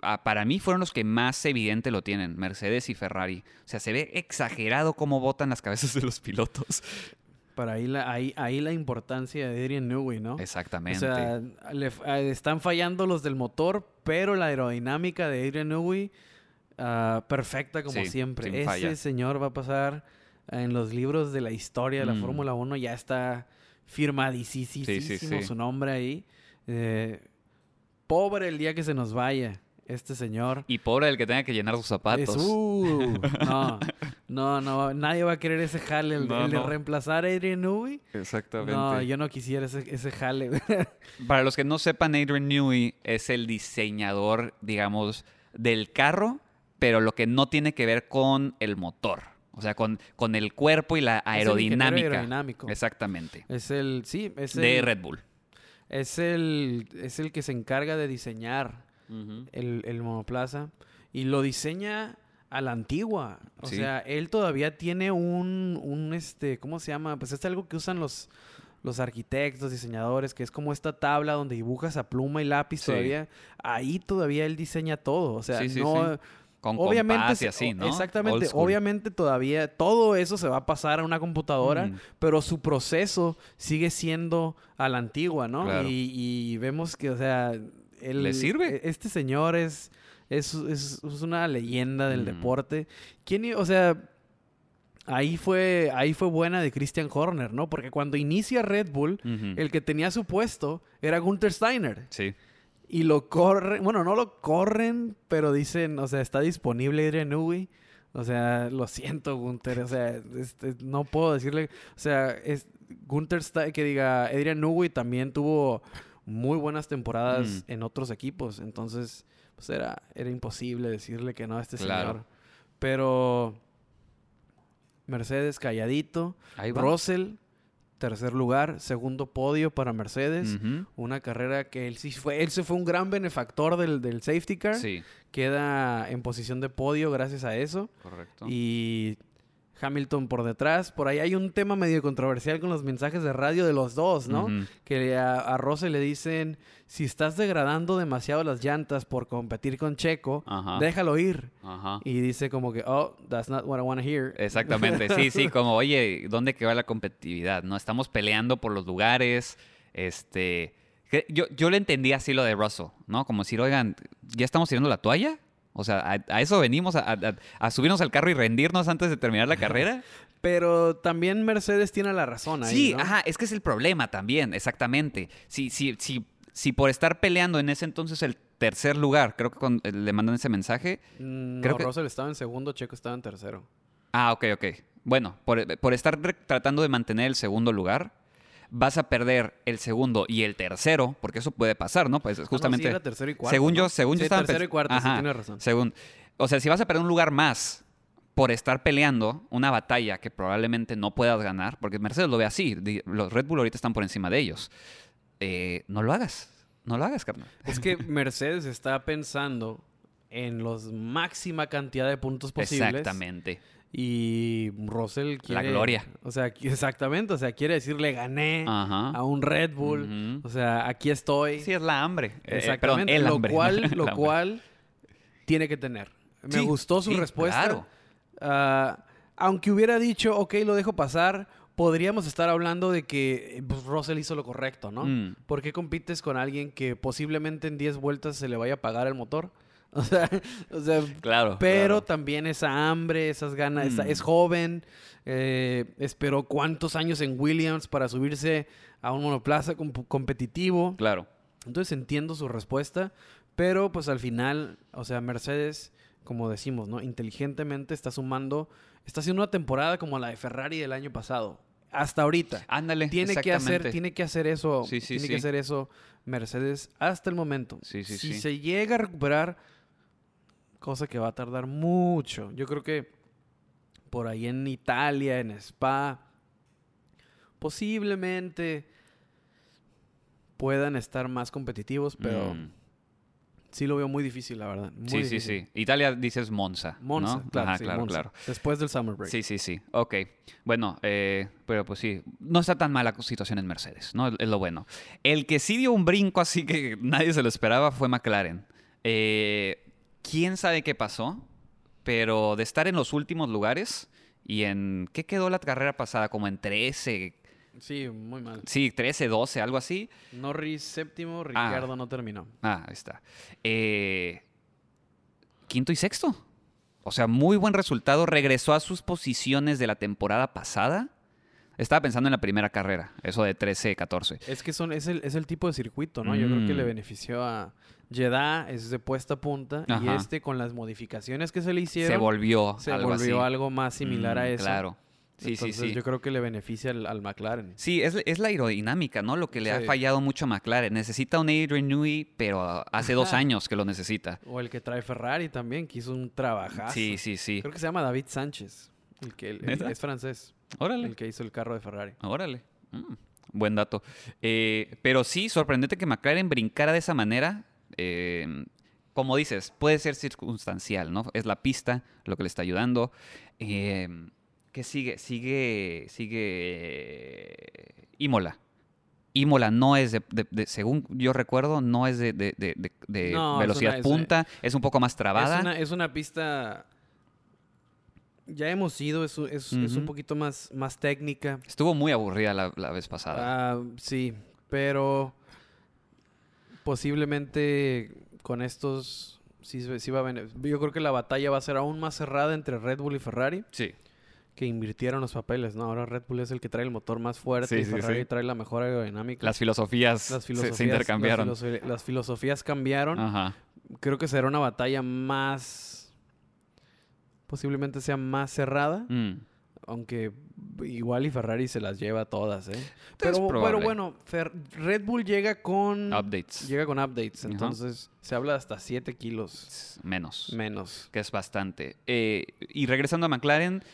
ah, para mí fueron los que más evidente lo tienen, Mercedes y Ferrari. O sea, se ve exagerado cómo botan las cabezas de los pilotos. Para ahí la, ahí, ahí la importancia de Adrian Newey, ¿no? Exactamente. O sea, le eh, están fallando los del motor, pero la aerodinámica de Adrian Newey, ah, perfecta como Sí, siempre. Ese falla. señor va a pasar en los libros de la historia de la Mm. Fórmula 1, ya está firmadísimo Sí, sí, sí. su nombre ahí. Eh, pobre el día que se nos vaya este señor. y pobre el que tenga que llenar sus zapatos. Es, uh, no, no, no, nadie va a querer ese jale, el, No, el de reemplazar a Adrian Newey. Exactamente. No, yo no quisiera ese, ese jale. Para los que no sepan, Adrian Newey es el diseñador, digamos, del carro, pero lo que no tiene que ver con el motor. O sea, con, con el cuerpo y la el aerodinámica. aerodinámico. Exactamente. Es el, sí, es De el, Red Bull. es el, es el que se encarga de diseñar el, el monoplaza y lo diseña a la antigua. O Sí. sea, él todavía tiene un, un, este, ¿cómo se llama? Pues es algo que usan los, los arquitectos, diseñadores, que es como esta tabla donde dibujas a pluma y lápiz Sí. todavía. Ahí todavía él diseña todo. O sea, Sí, no... Con Obviamente, y así, ¿no? Exactamente. Obviamente todavía todo eso se va a pasar a una computadora, Mm. pero su proceso sigue siendo a la antigua, ¿no? Claro. Y, y vemos que, o sea, ¿Le sirve? e- Este señor es, es, es- es una leyenda del Mm. deporte. ¿Quién, o sea, ahí fue, ahí fue buena de Christian Horner, ¿no? Porque cuando inicia Red Bull, el que tenía su puesto era Gunther Steiner. Sí. Y lo corren, bueno, no lo corren, pero dicen, o sea, está disponible Adrian Newey. O sea, lo siento, Gunther. O sea, este, no puedo decirle. O sea, es Gunther que diga, Adrian Newey también tuvo muy buenas temporadas Mm. en otros equipos. Entonces, pues era, era imposible decirle que no a este Claro. señor. Pero Mercedes calladito. Ahí va. Russell, tercer lugar, segundo podio para Mercedes. Una carrera que él sí fue, él se fue un gran benefactor del, del safety car. Sí, Queda en posición de podio gracias a eso. correcto. Y Hamilton por detrás. Por ahí hay un tema medio controversial con los mensajes de radio de los dos, ¿no? Que a, a Russell le dicen, si estás degradando demasiado las llantas por competir con Checo, déjalo ir. Y dice como que, oh, that's not what I want to hear. Exactamente, sí, sí, como, oye, ¿dónde queda la competitividad? ¿No? Estamos peleando por los lugares, este... Yo, yo le entendí así lo de Russell, ¿no? Como decir, oigan, ¿ya estamos tirando la toalla? O sea, ¿a, a eso venimos? A, a- a subirnos al carro y rendirnos antes de terminar la carrera? Pero también Mercedes tiene la razón ahí. Sí, ¿no? ajá, es que es el problema también, exactamente. Si, si, si, si por estar peleando en ese entonces el tercer lugar, creo que con- eh, le mandan ese mensaje. Mm, creo no, que- Russell estaba en segundo, Checo estaba en tercero. Ah, ok, ok. Bueno, por, por estar tratando de mantener el segundo lugar, vas a perder el segundo y el tercero, porque eso puede pasar, ¿no? Pues Ah, no, justamente. sí, era tercero y cuarto, según yo, ¿no? según yo Sí, estaba tercero y cuarto, sí, tienes razón. Según. O sea, si vas a perder un lugar más por estar peleando una batalla que probablemente no puedas ganar, porque Mercedes lo ve así, los Red Bull ahorita están por encima de ellos. eh, no lo hagas. No lo hagas, carnal. Es que Mercedes está pensando en los máxima cantidad de puntos posibles. Exactamente. Y Russell quiere... La gloria. O sea, exactamente. O sea, quiere decir, le gané Ajá. a un Red Bull. O sea, aquí estoy. Sí, es la hambre. Eh, Exactamente. perdón, el lo hambre. cual, lo cual tiene que tener. Me Sí, gustó su sí, respuesta. claro. Ah, aunque hubiera dicho, ok, lo dejo pasar, podríamos estar hablando de que pues, Russell hizo lo correcto, ¿no? Mm. ¿Por qué compites con alguien que posiblemente en 10 vueltas se le vaya a apagar el motor? O sea, o sea Claro. pero claro. también esa hambre, esas ganas, esa- Mm. es joven, eh, esperó cuántos años en Williams para subirse a un monoplaza com- competitivo. Claro. Entonces entiendo su respuesta, pero pues al final, o sea, Mercedes, como decimos, ¿no? Inteligentemente está sumando, está haciendo una temporada como la de Ferrari del año pasado, hasta ahorita. Ándale. Tiene que hacer, tiene que hacer eso, Sí, sí, tiene sí. que hacer eso Mercedes hasta el momento. Sí, sí, si se llega a recuperar, cosa que va a tardar mucho. Yo creo que por ahí en Italia, en Spa, posiblemente puedan estar más competitivos, pero Mm. sí lo veo muy difícil, la verdad. Muy Sí, sí, sí. Italia dices Monza. Monza, ¿no? claro, Ajá, sí, claro, Monza. claro. Después del Summer Break. Sí, sí, sí. Ok. Bueno, eh, pero pues sí, no está tan mala situación en Mercedes, ¿no? Es lo bueno. El que sí dio un brinco así que nadie se lo esperaba fue McLaren. Eh, ¿Quién sabe qué pasó? Pero de estar en los últimos lugares y en... ¿Qué quedó la carrera pasada? Como en 13, Sí, muy mal. sí, 13, 12, algo así. Norris séptimo, Ricardo no terminó. Ah, ahí está. Eh, quinto y sexto. O sea, muy buen resultado. Regresó a sus posiciones de la temporada pasada. Estaba pensando en la primera carrera, eso de 13, 14. Es que son, es, el, es el tipo de circuito, ¿no? Yo creo que le Mm. benefició a Jeddah, es de puesta a punta, y este con las modificaciones que se le hicieron, Se volvió se algo volvió así. algo más similar a Mm, eso. Claro. Sí, Entonces, sí, sí. yo creo que le beneficia al, al McLaren. Sí, es, es la aerodinámica, ¿no? Lo que le ha fallado mucho a McLaren. Necesita un Adrian Newey, pero hace dos años que lo necesita. O el que trae Ferrari también, que hizo un trabajazo. Sí, sí, sí. Creo que se llama David Sánchez, el que el- el- ¿Neta? es francés, Órale. el que hizo el carro de Ferrari. Órale. Mm, buen dato. Eh, pero sí, sorprendente que McLaren brincara de esa manera. Eh, como dices, puede ser circunstancial, ¿no? Es la pista lo que le está ayudando. Eh, ¿Qué sigue? Sigue. Sigue. Imola. Imola no es de, de- de- según yo recuerdo, no es de, de- No, velocidad una- es una- punta, es un poco más trabada. Es una, es una pista... Ya hemos ido, es, un- es- es un poquito más, más técnica. Estuvo muy aburrida la, la vez pasada. Ah, sí, pero posiblemente con estos sí, sí va a bene- Yo creo que la batalla va a ser aún más cerrada entre Red Bull y Ferrari, sí. que invirtieron los papeles, ¿no? Ahora Red Bull es el que trae el motor más fuerte Sí, y Ferrari sí. trae la mejor aerodinámica. Las filosofías, Las se- filosofías, se, intercambiaron. Las, las filosofías cambiaron. Ajá. Creo que será una batalla más... Posiblemente sea más cerrada. Mm. Aunque igual y Ferrari se las lleva todas, ¿eh? Pero, bueno, Fer- Red Bull llega con... Updates. Llega con updates, entonces se habla de hasta 7 kilos Menos. menos. que es bastante. Eh, y regresando a McLaren,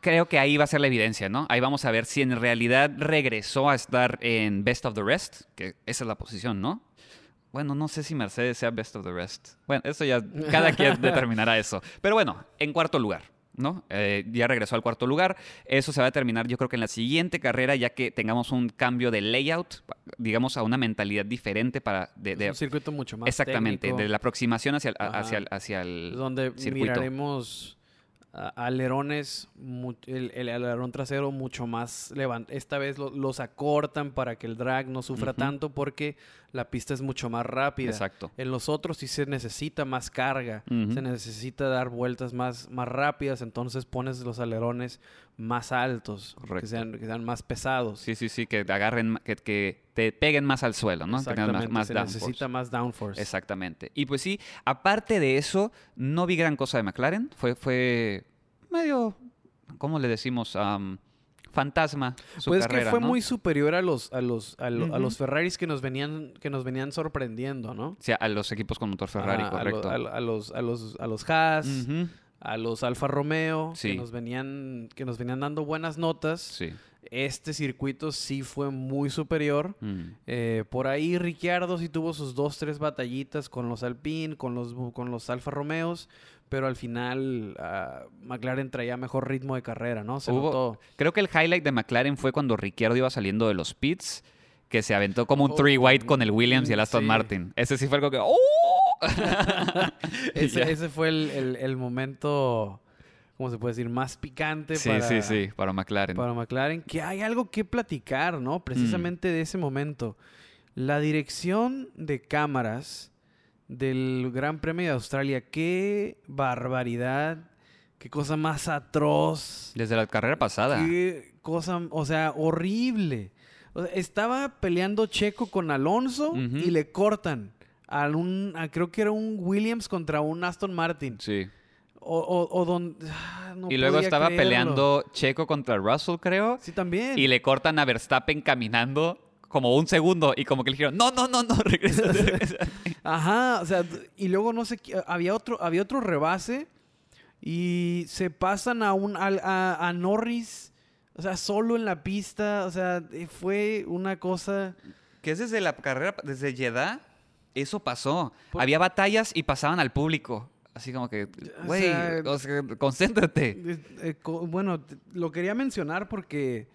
creo que ahí va a ser la evidencia, ¿no? Ahí vamos a ver si en realidad regresó a estar en Best of the Rest, que esa es la posición, ¿no? Bueno, no sé si Mercedes sea Best of the Rest. Bueno, eso ya cada quien determinará eso. Pero bueno, en cuarto lugar. ¿no? Eh, ya regresó al cuarto lugar. Eso se va a terminar yo creo que en la siguiente carrera, ya que tengamos un cambio de layout, digamos, a una mentalidad diferente para... De, de- es un circuito mucho más exactamente, técnico, de la aproximación hacia el, Ajá. hacia el, hacia el donde circuito. miraremos alerones, el, el alerón trasero mucho más levantado. Esta vez lo- los acortan para que el drag no sufra tanto porque la pista es mucho más rápida. Exacto. En los otros sí se necesita más carga, se necesita dar vueltas más, más rápidas, entonces pones los alerones más altos, que sean, que sean más pesados. Sí, sí, sí, que te agarren, que, que te peguen más al suelo, ¿no? Exactamente, más, más se downforce. necesita más downforce. Exactamente. Y pues sí, aparte de eso, no vi gran cosa de McLaren. Fue, fue medio, ¿cómo le decimos? Fantasma su pues es que fue ¿no? muy superior a los a los a, lo- a Ujú. los Ferraris que nos venían que nos venían sorprendiendo, ¿no? Sí, a los equipos con motor Ferrari, Ah, correcto. a lo- a los a los a los Haas, a los Alfa Romeo Sí. que nos venían que nos venían dando buenas notas. Sí. Este circuito sí fue muy superior. Mm. Eh, por ahí Ricciardo sí tuvo sus dos, tres batallitas con los Alpine, con los, con los Alfa Romeos, pero al final ah, McLaren traía mejor ritmo de carrera, ¿no? Se Hubo- notó. Creo que el highlight de McLaren fue cuando Ricciardo iba saliendo de los pits, que se aventó como un Oh, three white con el Williams y el Aston sí. Martin. Ese sí fue algo que... ¡Oh! Ese, fue el, el- el momento, ¿cómo se puede decir? Más picante Sí, para, sí, sí, para McLaren. para McLaren, que hay algo que platicar, ¿no? Precisamente de ese momento. La dirección de cámaras del Gran Premio de Australia, qué barbaridad, qué cosa más atroz, Desde la carrera pasada. qué cosa, o sea, horrible. O sea, estaba peleando Checo con Alonso y le cortan. A un, a- creo que era un Williams contra un Aston Martin. Sí. O, o, o don- ah, no y luego estaba creerlo. peleando Checo contra Russell, creo. Sí, también. Y le cortan a Verstappen caminando como un segundo. Y como que le dijeron, no, no, no, no, regresa. regresa". Ajá, o sea, y luego no sé, qué- había otro, había otro rebase y se pasan a un a, a Norris, o sea, solo en la pista, o sea, eh, fue una cosa. que es desde la carrera, desde Jeddah, eso pasó. Por- Había batallas y pasaban al público. Así como que, O güey, sea, o sea, concéntrate. eh, eh, co- bueno, lo quería mencionar porque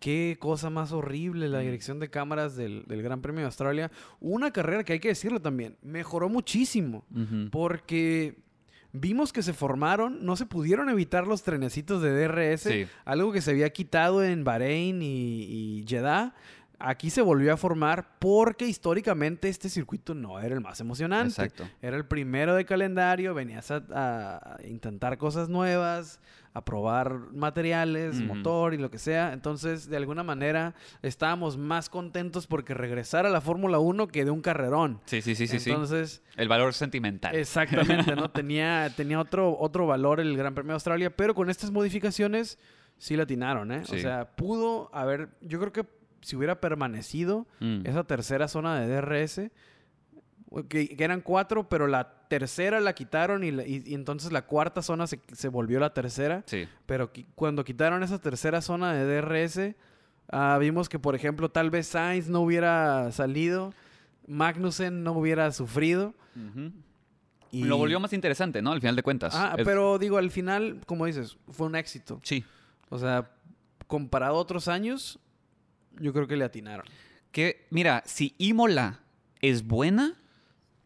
qué cosa más horrible la dirección de cámaras del, del Gran Premio de Australia. Una carrera que hay que decirlo también, mejoró muchísimo. Porque vimos que se formaron, no se pudieron evitar los trenecitos de DRS, Sí. algo que se había quitado en Bahrein y, y Jeddah. Aquí se volvió a formar porque históricamente este circuito no era el más emocionante. Exacto. Era el primero de calendario, venías a, a intentar cosas nuevas, a probar materiales, motor y lo que sea. Entonces, de alguna manera, estábamos más contentos porque regresar a la Fórmula 1 que de un carrerón. Sí, sí, sí, sí, sí. Entonces, El valor sentimental. Exactamente, ¿no? tenía, tenía otro, otro valor el Gran Premio de Australia, pero con estas modificaciones sí la atinaron, ¿eh? O Sí. sea, pudo haber, yo creo que si hubiera permanecido Mm. esa tercera zona de DRS, que, que eran cuatro, pero la tercera la quitaron y, la- y- y entonces la cuarta zona se, se volvió la tercera, Sí. pero qui- cuando quitaron esa tercera zona de DRS, ah, vimos que, por ejemplo, tal vez Sainz no hubiera salido, Magnussen no hubiera sufrido. Y... Lo volvió más interesante, ¿no? Al final de cuentas. Ah, Es- pero digo, al final, como dices, fue un éxito. Sí. O sea, comparado a otros años, yo creo que le atinaron. Que, mira, si Imola es buena,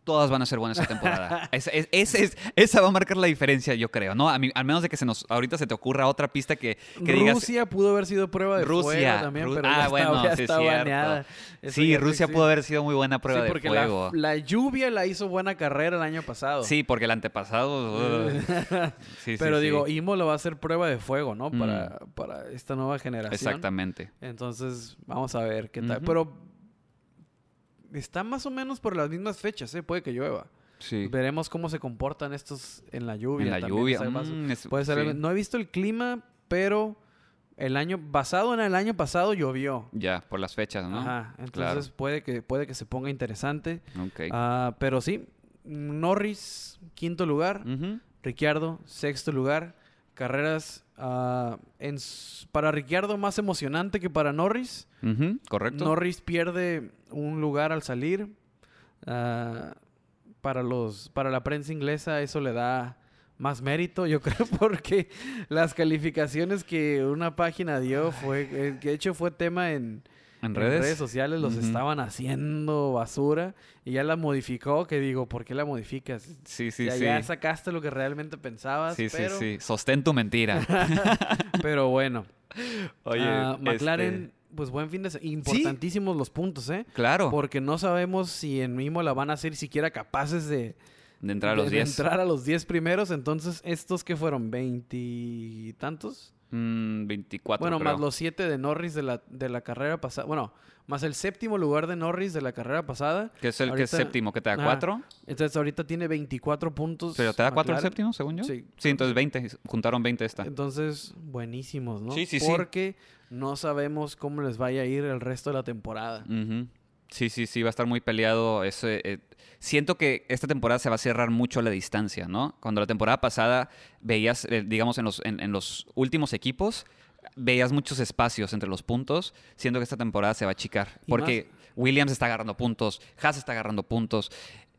todas van a ser buenas esta temporada. esa, es- esa es- esa va a marcar la diferencia, yo creo, ¿no? A mí- al menos de que se nos ahorita se te ocurra otra pista que, que digas. Rusia pudo haber sido prueba de Rusia, fuego también, Ru- pero ah, ya está- bueno, ya sí, está baneada. Sí, Rusia existe. pudo haber sido muy buena prueba Sí, de porque la- fuego. La, lluvia la hizo buena carrera el año pasado. Sí, porque el antepasado. uh, sí, pero digo, Imola va a ser prueba de fuego, ¿no? Mm. Para, esta nueva generación. Exactamente. Entonces, vamos a ver qué tal. Pero está más o menos por las mismas fechas, ¿eh? Puede que llueva. Sí. Veremos cómo se comportan estos en la lluvia. En la también, lluvia. mm, es- puede ser sí. algo- No he visto el clima, pero el año basado en el año pasado llovió. Ya, por las fechas, ¿no? Ajá. Entonces Claro. puede que puede que se ponga interesante. Ok. Ah, pero sí, Norris quinto lugar, Ujú. Ricciardo sexto lugar. Carreras ah, en para Ricciardo más emocionante que para Norris. Correcto. Norris pierde un lugar al salir. Ah, para los para la prensa inglesa eso le da más mérito, yo creo, porque las calificaciones que una página dio fue, eh, de hecho fue tema en, en en redes. sociales, los estaban haciendo basura y ya la modificó, que digo, ¿por qué la modificas? Sí, sí, ya, sí. ya sacaste lo que realmente pensabas, Sí, sí, pero, sí. Sostén tu mentira. pero bueno. Oye, Ah, McLaren, este, pues buen fin de semana. Importantísimos los puntos, ¿eh? Claro. Porque no sabemos si en Imola van a ser siquiera capaces de, de entrar a los de- de 10. entrar a los 10 primeros. Entonces, ¿estos que fueron? ¿Veintitantos? Mm, 24. Bueno, creo. más los 7 de Norris de la, de la carrera pasada. Bueno, más el séptimo lugar de Norris de la carrera pasada. Que es el que es séptimo, que te da Ajá. 4. Entonces ahorita tiene 24 puntos. Pero te da 4 el séptimo, según yo. Sí. Sí, entonces 20. Juntaron 20 esta. Entonces, buenísimos, ¿no? Sí, sí, sí. Porque no sabemos cómo les vaya a ir el resto de la temporada. Sí, sí, sí, va a estar muy peleado. Ese, eh, siento que esta temporada se va a cerrar mucho la distancia, ¿no? Cuando la temporada pasada veías, eh, digamos, en los, en, en los últimos equipos, veías muchos espacios entre los puntos. Siento que esta temporada se va a achicar. Porque Williams está agarrando puntos, Haas está agarrando puntos.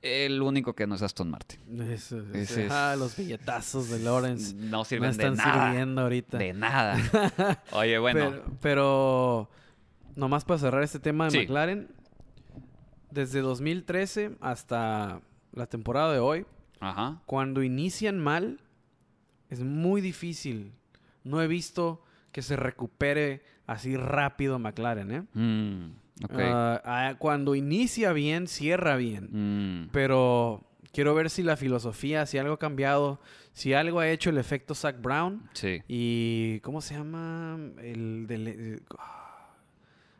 El único que no es Aston Martin. Eso, eso. Ese es- Ah, los billetazos de Lawrence. No No sirven de están nada. sirviendo ahorita. De nada. Oye, bueno. Pero, pero nomás para cerrar este tema de Sí. McLaren, desde 2013 hasta la temporada de hoy, Ajá. cuando inician mal, es muy difícil. No he visto que se recupere así rápido McLaren, ¿eh? Mm, ok. Ah, ah, cuando inicia bien, cierra bien. Mm, Pero quiero ver si la filosofía, si algo ha cambiado, si algo ha hecho el efecto Zach Brown. sí. Y ¿cómo se llama? El de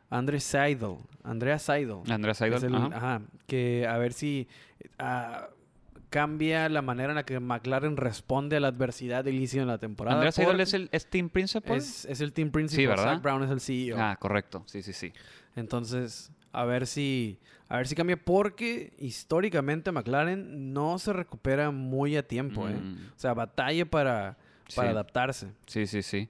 André Seidel. Andrea Seidel. Andrea Seidel. El- ajá. ajá, que a ver si ah, cambia la manera en la que McLaren responde a la adversidad del inicio de la temporada. Andrea Seidel es el es team principal. es, es el team principal. Sí, ¿verdad? Zach Brown es el CEO. Ah, correcto. Sí, sí, sí. Entonces, a ver si a ver si cambia porque históricamente McLaren no se recupera muy a tiempo, ¿eh? Mm, O sea, batalla para, para Sí. adaptarse. Sí, sí, sí.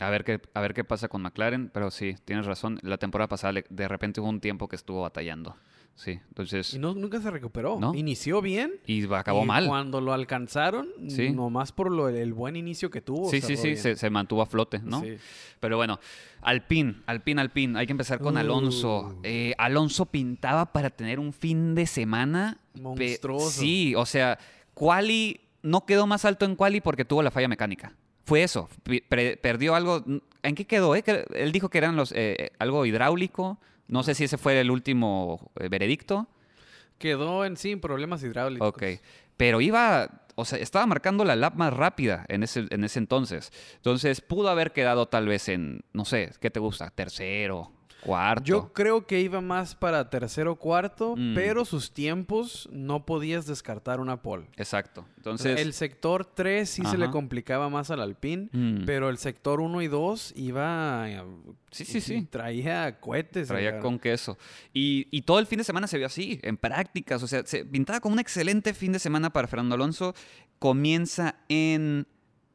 A ver qué a ver qué pasa con McLaren, pero sí, tienes razón. La temporada pasada de repente hubo un tiempo que estuvo batallando. Sí, entonces Y no, nunca se recuperó. ¿No? Inició bien. y acabó y mal. Cuando lo alcanzaron, Sí. nomás por lo, el buen inicio que tuvo. Sí, sí, sí, se, se mantuvo a flote, ¿no? Sí. Pero bueno, Alpine, Alpine, Alpine. Hay que empezar con Alonso. Uh. Eh, Alonso pintaba para tener un fin de semana. Monstruoso. Sí, o sea, Quali no quedó más alto en Quali porque tuvo la falla mecánica. Fue eso. Perdió algo. ¿En qué quedó? eh? Él dijo que eran los eh, algo hidráulico. No sé si ese fue el último eh, veredicto. Quedó en sí en problemas hidráulicos. Ok. Pero iba, o sea, estaba marcando la lap más rápida en ese, en ese entonces. Entonces pudo haber quedado tal vez en, no sé, ¿qué te gusta? Tercero, cuarto. Yo creo que iba más para tercero o cuarto, Mm. pero sus tiempos no podías descartar una pole. Exacto. Entonces, el sector 3 sí se le complicaba más al Alpine, Mm. pero el sector 1 y 2 iba... eh, Sí, sí, sí. Traía cohetes. traía con queso. Y, y todo el fin de semana se vio así, en prácticas. O sea, se pintaba como un excelente fin de semana para Fernando Alonso. Comienza en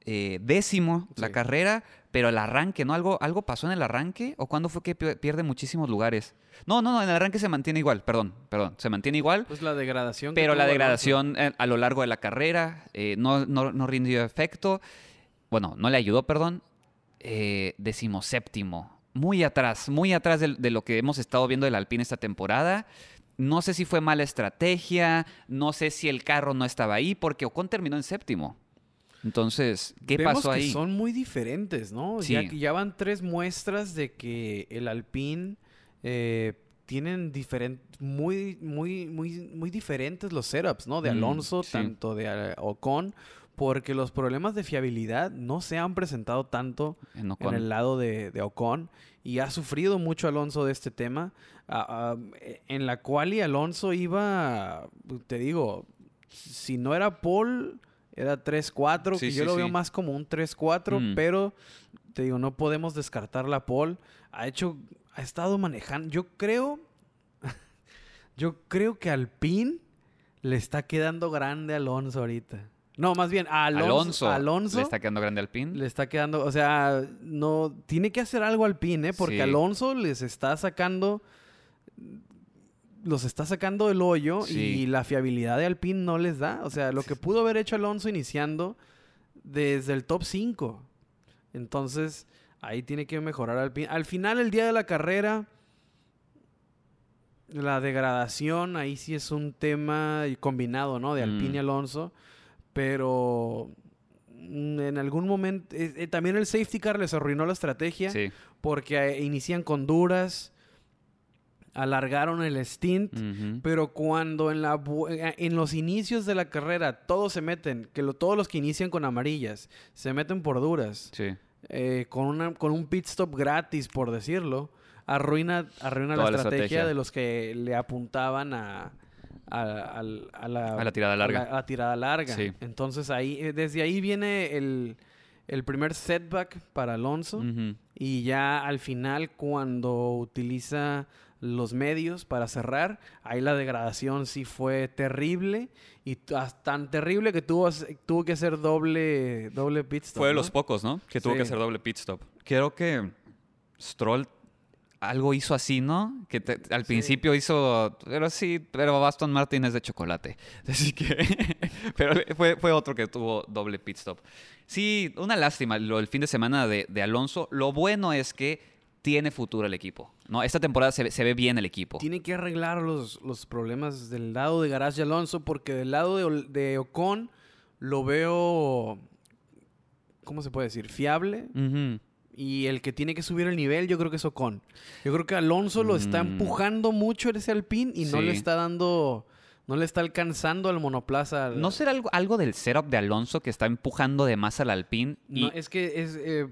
eh, décimo la carrera, pero el arranque, ¿no? ¿Algo, ¿Algo pasó en el arranque? ¿O cuándo fue que pi- pierde muchísimos lugares? No, no, no, en el arranque se mantiene igual, perdón, perdón, se mantiene igual. Pues la degradación. Pero la degradación eh, a lo largo de la carrera eh, no, no, no rindió efecto. Bueno, no le ayudó, perdón. Eh, decimoséptimo. Muy atrás, muy atrás de, de lo que hemos estado viendo del Alpine esta temporada. No sé si fue mala estrategia, no sé si el carro no estaba ahí, porque Ocon terminó en séptimo. Entonces, ¿qué Vemos pasó que ahí? son muy diferentes, ¿no? Sí. Ya, ya van tres muestras de que el Alpine eh, tienen diferentes, muy, muy, muy, muy diferentes los setups, ¿no? De Mm, Alonso, sí. tanto de eh, Ocon, porque los problemas de fiabilidad no se han presentado tanto En el lado de, de Ocon y ha sufrido mucho Alonso de este tema. Ah, en la cual y Alonso iba, te digo, si no era Paul, era 3-4, Sí, que yo sí, lo veo más como un 3-4, Mm. pero te digo, no podemos descartar la Paul. Ha hecho, ha estado manejando, yo creo, yo creo que Alpine le está quedando grande a Alonso ahorita. No, más bien a Alonso. Alonso, Alonso le está quedando grande Alpine. le está quedando, o sea, no tiene que hacer algo Alpine, ¿eh? Porque Sí. Alonso les está sacando los está sacando del hoyo Sí. y la fiabilidad de Alpine no les da, o sea, lo que pudo haber hecho Alonso iniciando desde el top 5. Entonces, ahí tiene que mejorar Alpine. Al final el día de la carrera la degradación ahí sí es un tema combinado, ¿no? De Alpine y Mm. Alonso, pero mm, en algún momento eh, eh, también el safety car les arruinó la estrategia Sí. porque eh, inician con duras. Alargaron el stint. Pero cuando en, la, eh, en los inicios de la carrera todos se meten, que lo- todos los que inician con amarillas se meten por duras, Sí. eh, con, una, con un pit stop gratis, por decirlo, arruina, arruina la estrategia, estrategia. de los que le apuntaban a, a, al- a la, A la tirada larga. a la- tirada larga. Sí. Entonces ahí, eh, desde ahí viene el, el primer setback para Alonso. Y ya al final, cuando utiliza los medios para cerrar, ahí la degradación sí fue terrible. Y tan terrible que tuvo, tuvo que hacer doble, doble pit stop. Fue de ¿no? los pocos, ¿no? Que tuvo Sí. que hacer doble pit stop. Creo que Stroll algo hizo así, ¿no? Que te- al Sí. principio hizo, pero sí, pero Aston Martin es de chocolate. Así que, pero fue, fue otro que tuvo doble pit stop. Sí, una lástima lo el fin de semana de, de Alonso. Lo bueno es que tiene futuro el equipo, ¿no? Esta temporada se, ve- se ve bien el equipo. Tiene que arreglar los, los problemas del lado de Garage Alonso, porque del lado de, Ocon lo veo, ¿cómo se puede decir? Fiable. Y el que tiene que subir el nivel, yo creo que es Ocon. Yo creo que Alonso lo está Mm. empujando mucho ese Alpine y no le está dando, no le está alcanzando al monoplaza. al- ¿No será algo, algo del setup de Alonso que está empujando de más al Alpine? Y, No, es que es eh,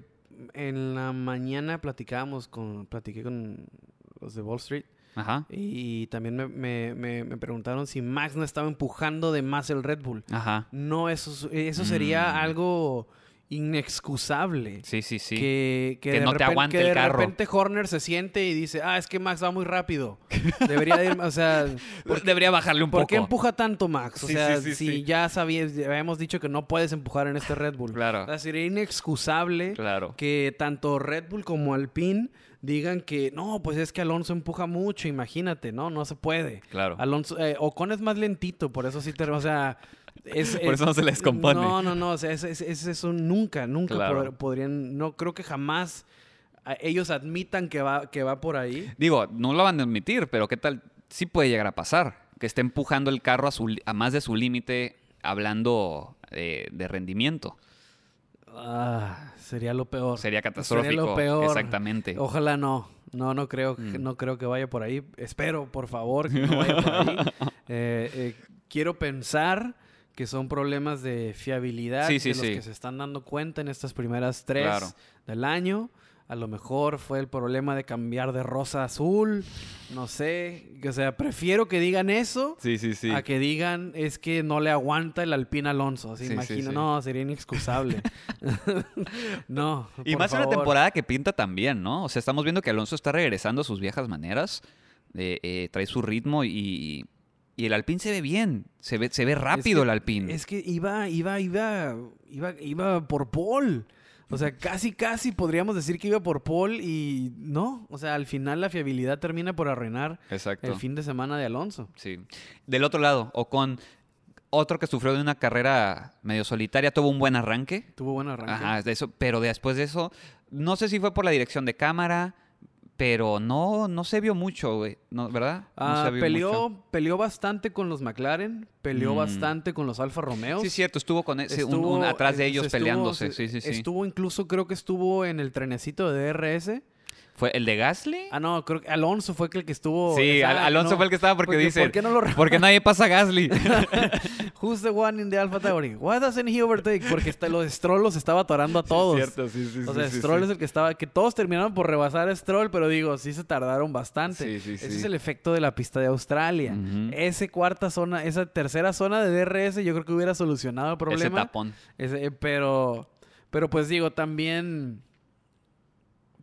en la mañana platicábamos con, platiqué con los de Wall Street Ajá, y también me, me- me- me preguntaron si Max no estaba empujando de más el Red Bull. ajá. No, eso, es- eso sería Mm. algo inexcusable. Sí, sí, sí. Que, Que de no te repen- aguante que el de carro. repente Horner se siente y dice, ah, es que Max va muy rápido. Debería de ir, o sea, ¿por, Debería bajarle un por poco. qué empuja tanto Max? O Sí, sea, sí, sí, si ya sabías, ya habíamos dicho que no puedes empujar en este Red Bull. Claro. O sea, sería inexcusable Claro. que tanto Red Bull como Alpine digan que no, pues es que Alonso empuja mucho, imagínate, no, no se puede. Claro. Alonso, eh, Ocon es más lentito, por eso sí te, o sea, es, Por es- eso no se les compone. No, no, no, o sea, es, es- es eso nunca, nunca Claro. podrían, no creo que jamás ellos admitan que va, que va por ahí. Digo, no lo van a admitir, pero ¿qué tal? Sí puede llegar a pasar. Que esté empujando el carro a, su, a más de su límite hablando eh, de rendimiento. Ah, sería lo peor. Sería catastrófico. lo peor. Exactamente. Ojalá no. No, no creo, que- Mm. no creo que vaya por ahí. Espero, por favor, que no vaya por ahí. Eh, eh, quiero pensar que son problemas de fiabilidad Sí, sí, de los sí. que se están dando cuenta en estas primeras tres Claro. del año. A lo mejor fue el problema de cambiar de rosa a azul. No sé. O sea, prefiero que digan eso Sí, sí, sí. a que digan es que no le aguanta el Alpine Alonso. Sí, imagino, no, sería inexcusable. no. Y por más en favor. temporada que pinta también, ¿no? O sea, estamos viendo que Alonso está regresando a sus viejas maneras. eh, eh, trae su ritmo y, y el Alpine se ve bien. Se ve, se ve rápido que- el Alpine. Es que iba, iba, iba, iba, iba por Paul. O sea, casi, casi podríamos decir que iba por Paul y no. O sea, al final la fiabilidad termina por arruinar Exacto. el fin de semana de Alonso. Sí. Del otro lado, Ocon, otro que sufrió de una carrera medio solitaria, tuvo un buen arranque. Tuvo buen arranque. Ajá, de eso, pero después de eso, no sé si fue por la dirección de cámara, pero no, no se vio mucho, güey, ¿no, ¿verdad? No Ah, se vio peleó, mucho. peleó bastante con los McLaren, peleó Mm. bastante con los Alfa Romeos. Sí, cierto, estuvo con ese, un- Estuvo- un atrás de ellos estuvo- peleándose. se- Sí, sí, sí. Estuvo incluso, creo que estuvo en el trenecito de DRS. ¿Fue el de Gasly? Ah, no, creo que Alonso fue el que estuvo. sí, Al- Alonso no, fue el que estaba porque, dice, ¿Por qué no lo porque nadie pasa a Gasly. Who's the one in the Alpha Tauri? Why doesn't he overtake? Porque está, los Stroll los estaba atorando a todos. sí, sí, o sea, Stroll es el que estaba... Que todos terminaron por rebasar a Stroll, pero digo, sí se tardaron bastante. Sí, sí, Ese sí. es el efecto de la pista de Australia. Ujú. Ese cuarta zona, esa tercera zona de DRS yo creo que hubiera solucionado el Ese problema. tapón. Ese, eh, pero, pero pues digo, también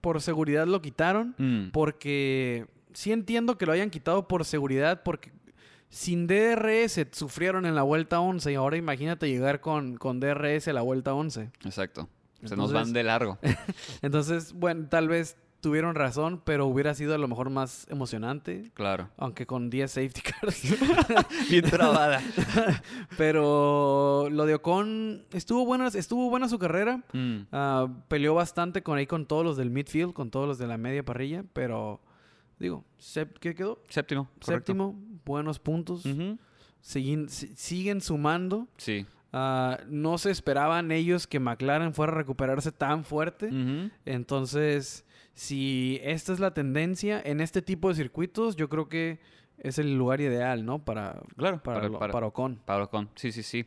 por seguridad lo quitaron. Mm. Porque sí entiendo que lo hayan quitado por seguridad, porque sin DRS sufrieron en la vuelta 11 y ahora imagínate llegar con, con DRS a la vuelta 11. Exacto. Se nos Entonces- van de largo. Entonces, bueno, tal vez tuvieron razón, pero hubiera sido a lo mejor más emocionante. Claro. Aunque con 10 safety cars. Bien trabada. pero lo de Ocon estuvo buena, estuvo buena su carrera. Mm. Ah, peleó bastante con ahí con todos los del midfield, con todos los de la media parrilla, pero digo, ¿qué quedó? Séptimo. correcto. Séptimo, buenos puntos. Siguen- si- siguen sumando. Sí. Ah, no se esperaban ellos que McLaren fuera a recuperarse tan fuerte. Entonces, si esta es la tendencia en este tipo de circuitos, yo creo que es el lugar ideal, ¿no? Para, Claro, para, para- lo- para- para Ocon. Sí, sí, sí.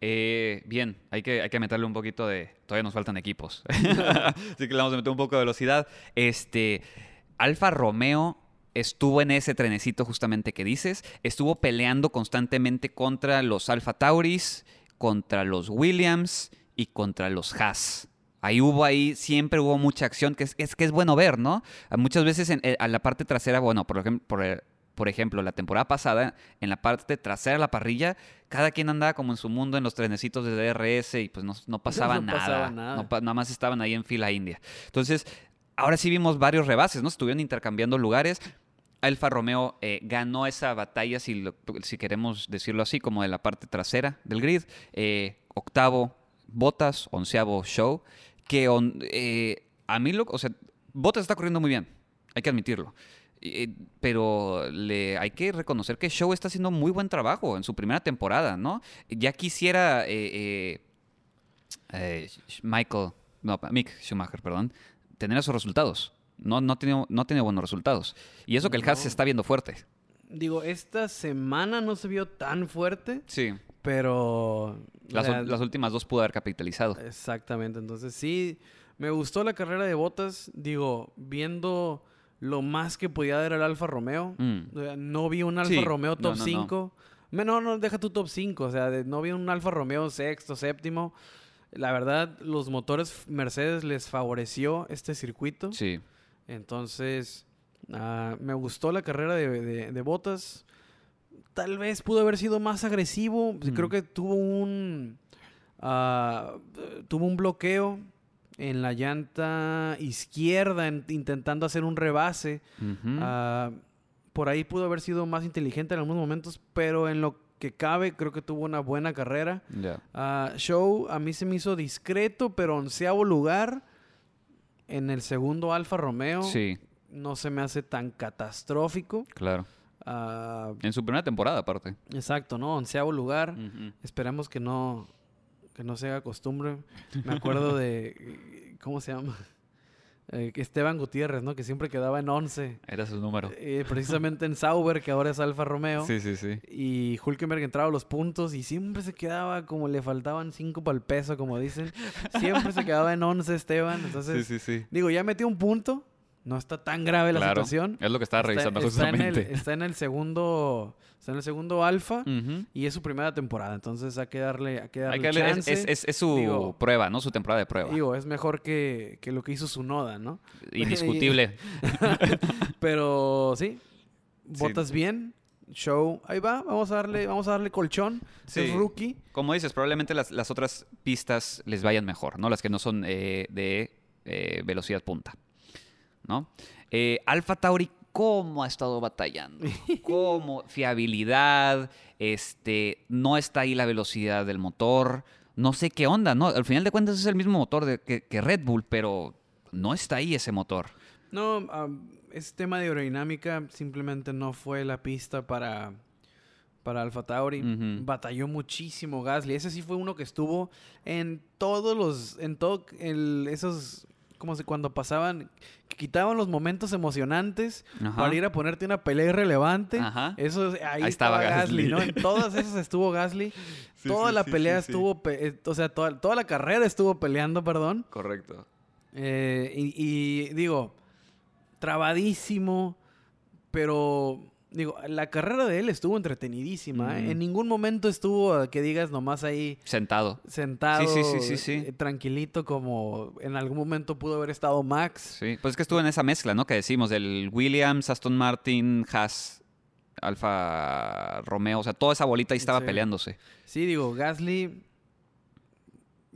Eh, bien, hay que, hay que meterle un poquito de... Todavía nos faltan equipos. Así que le vamos a meter un poco de velocidad. Este, Alfa Romeo estuvo en ese trenecito justamente que dices. Estuvo peleando constantemente contra los Alfa Tauris, contra los Williams y contra los Haas. Ahí hubo ahí, siempre hubo mucha acción, que es, es que es bueno ver, ¿no? Muchas veces en, eh, a la parte trasera, bueno, por ejemplo, por, eh, por ejemplo, la temporada pasada, en la parte trasera de la parrilla, cada quien andaba como en su mundo en los trenecitos de DRS y pues no, no pasaba, No nada. pasaba nada. No nada más estaban ahí en fila india. Entonces, ahora sí vimos varios rebases, ¿no? Estuvieron intercambiando lugares. Alfa Romeo eh, ganó esa batalla, si, lo- si queremos decirlo así, como de la parte trasera del grid. Eh, octavo, Botas, onceavo, Show. Que on- eh, a mí, lo, o sea, Botas está corriendo muy bien, hay que admitirlo. Eh, pero le, hay que reconocer que Show está haciendo muy buen trabajo en su primera temporada, ¿no? Ya quisiera eh, eh, Michael, no, Mick Schumacher, perdón, tener esos resultados. No, no, tiene, no tiene buenos resultados. Y eso que el Haas se está viendo fuerte. Digo, esta semana no se vio tan fuerte, Sí. pero... Las, sea, las últimas dos pudo haber capitalizado. Exactamente, entonces sí, me gustó la carrera de botas, digo, viendo lo más que podía dar el Alfa Romeo, Mm. no vi un Alfa Sí, Romeo top no, no. 5, no. no, no, deja tu top 5, o sea, de- no vi un Alfa Romeo sexto, séptimo, la verdad, los motores Mercedes les favoreció este circuito, Sí. entonces ah, me gustó la carrera de, de, de Bottas. Tal vez pudo haber sido más agresivo. Mm. Creo que tuvo un ah, tuvo un bloqueo en la llanta izquierda en- intentando hacer un rebase. Ah, por ahí pudo haber sido más inteligente en algunos momentos, pero en lo que cabe creo que tuvo una buena carrera. Ah, show a mí se me hizo discreto, pero onceavo lugar en el segundo Alfa Romeo. Sí, No se me hace tan catastrófico. claro. Ah, En su primera temporada, aparte. exacto, ¿no? Onceavo lugar. Ujú. Esperemos que no, que no se haga costumbre. Me acuerdo de, ¿cómo se llama? Eh, Esteban Gutiérrez, ¿no? Que siempre quedaba en 11. Era su número. eh, precisamente en Sauber, que ahora es Alfa Romeo. Sí, sí, sí. Y Hulkenberg entraba a los puntos y siempre se quedaba como le faltaban 5 para el peso, como dicen. Siempre se quedaba en 11 Esteban. Entonces, sí, sí, sí. digo, ya metió un punto. No está tan grave la Claro. situación. Es lo que estaba revisando está, está en el, justamente. está en el segundo está en el segundo alfa y es su primera temporada entonces hay que darle hay que darle, Hay que darle- es, chance. es- es- es su Digo- prueba, ¿no? Su temporada de prueba. digo es mejor que, que lo que hizo su noda no Indiscutible. pero sí Sí. botas bien show ahí va vamos a darle vamos a darle colchón Sí. es rookie Como dices, probablemente las, las otras pistas les vayan mejor, ¿no? Las que no son eh, de eh, velocidad punta, ¿no? Eh, Alfa Tauri, ¿cómo ha estado batallando? ¿Cómo? Fiabilidad, este, no está ahí la velocidad del motor, no sé qué onda, ¿no? Al final de cuentas es el mismo motor de- que, que Red Bull, pero no está ahí ese motor. no ese tema de aerodinámica simplemente no fue la pista para para Alfa Tauri. Batalló muchísimo Gasly. Ese sí fue uno que estuvo en todos los. En todo. el- esos. Como se cuando pasaban. Quitaban los momentos emocionantes Ajá. para ir a ponerte una pelea irrelevante. Ajá. Eso, ahí, Ahí estaba, estaba Gasly, Gasly. ¿no? En todas esas estuvo Gasly. Sí, toda sí, la sí, pelea estuvo. pe- eh, o sea, toda, toda la carrera estuvo peleando, perdón. Correcto. Eh, y, y digo, trabadísimo, pero digo, la carrera de él estuvo entretenidísima. ¿eh? En ningún momento estuvo que digas nomás ahí Sentado. sentado, Sí, sí, sí, sí, sí. eh, tranquilito, como en algún momento pudo haber estado Max. Sí, pues es que estuvo en esa mezcla, ¿no? Que decimos, del Williams, Aston Martin, Haas, Alfa Romeo, o sea, toda esa bolita ahí estaba Sí. peleándose. Sí, digo, Gasly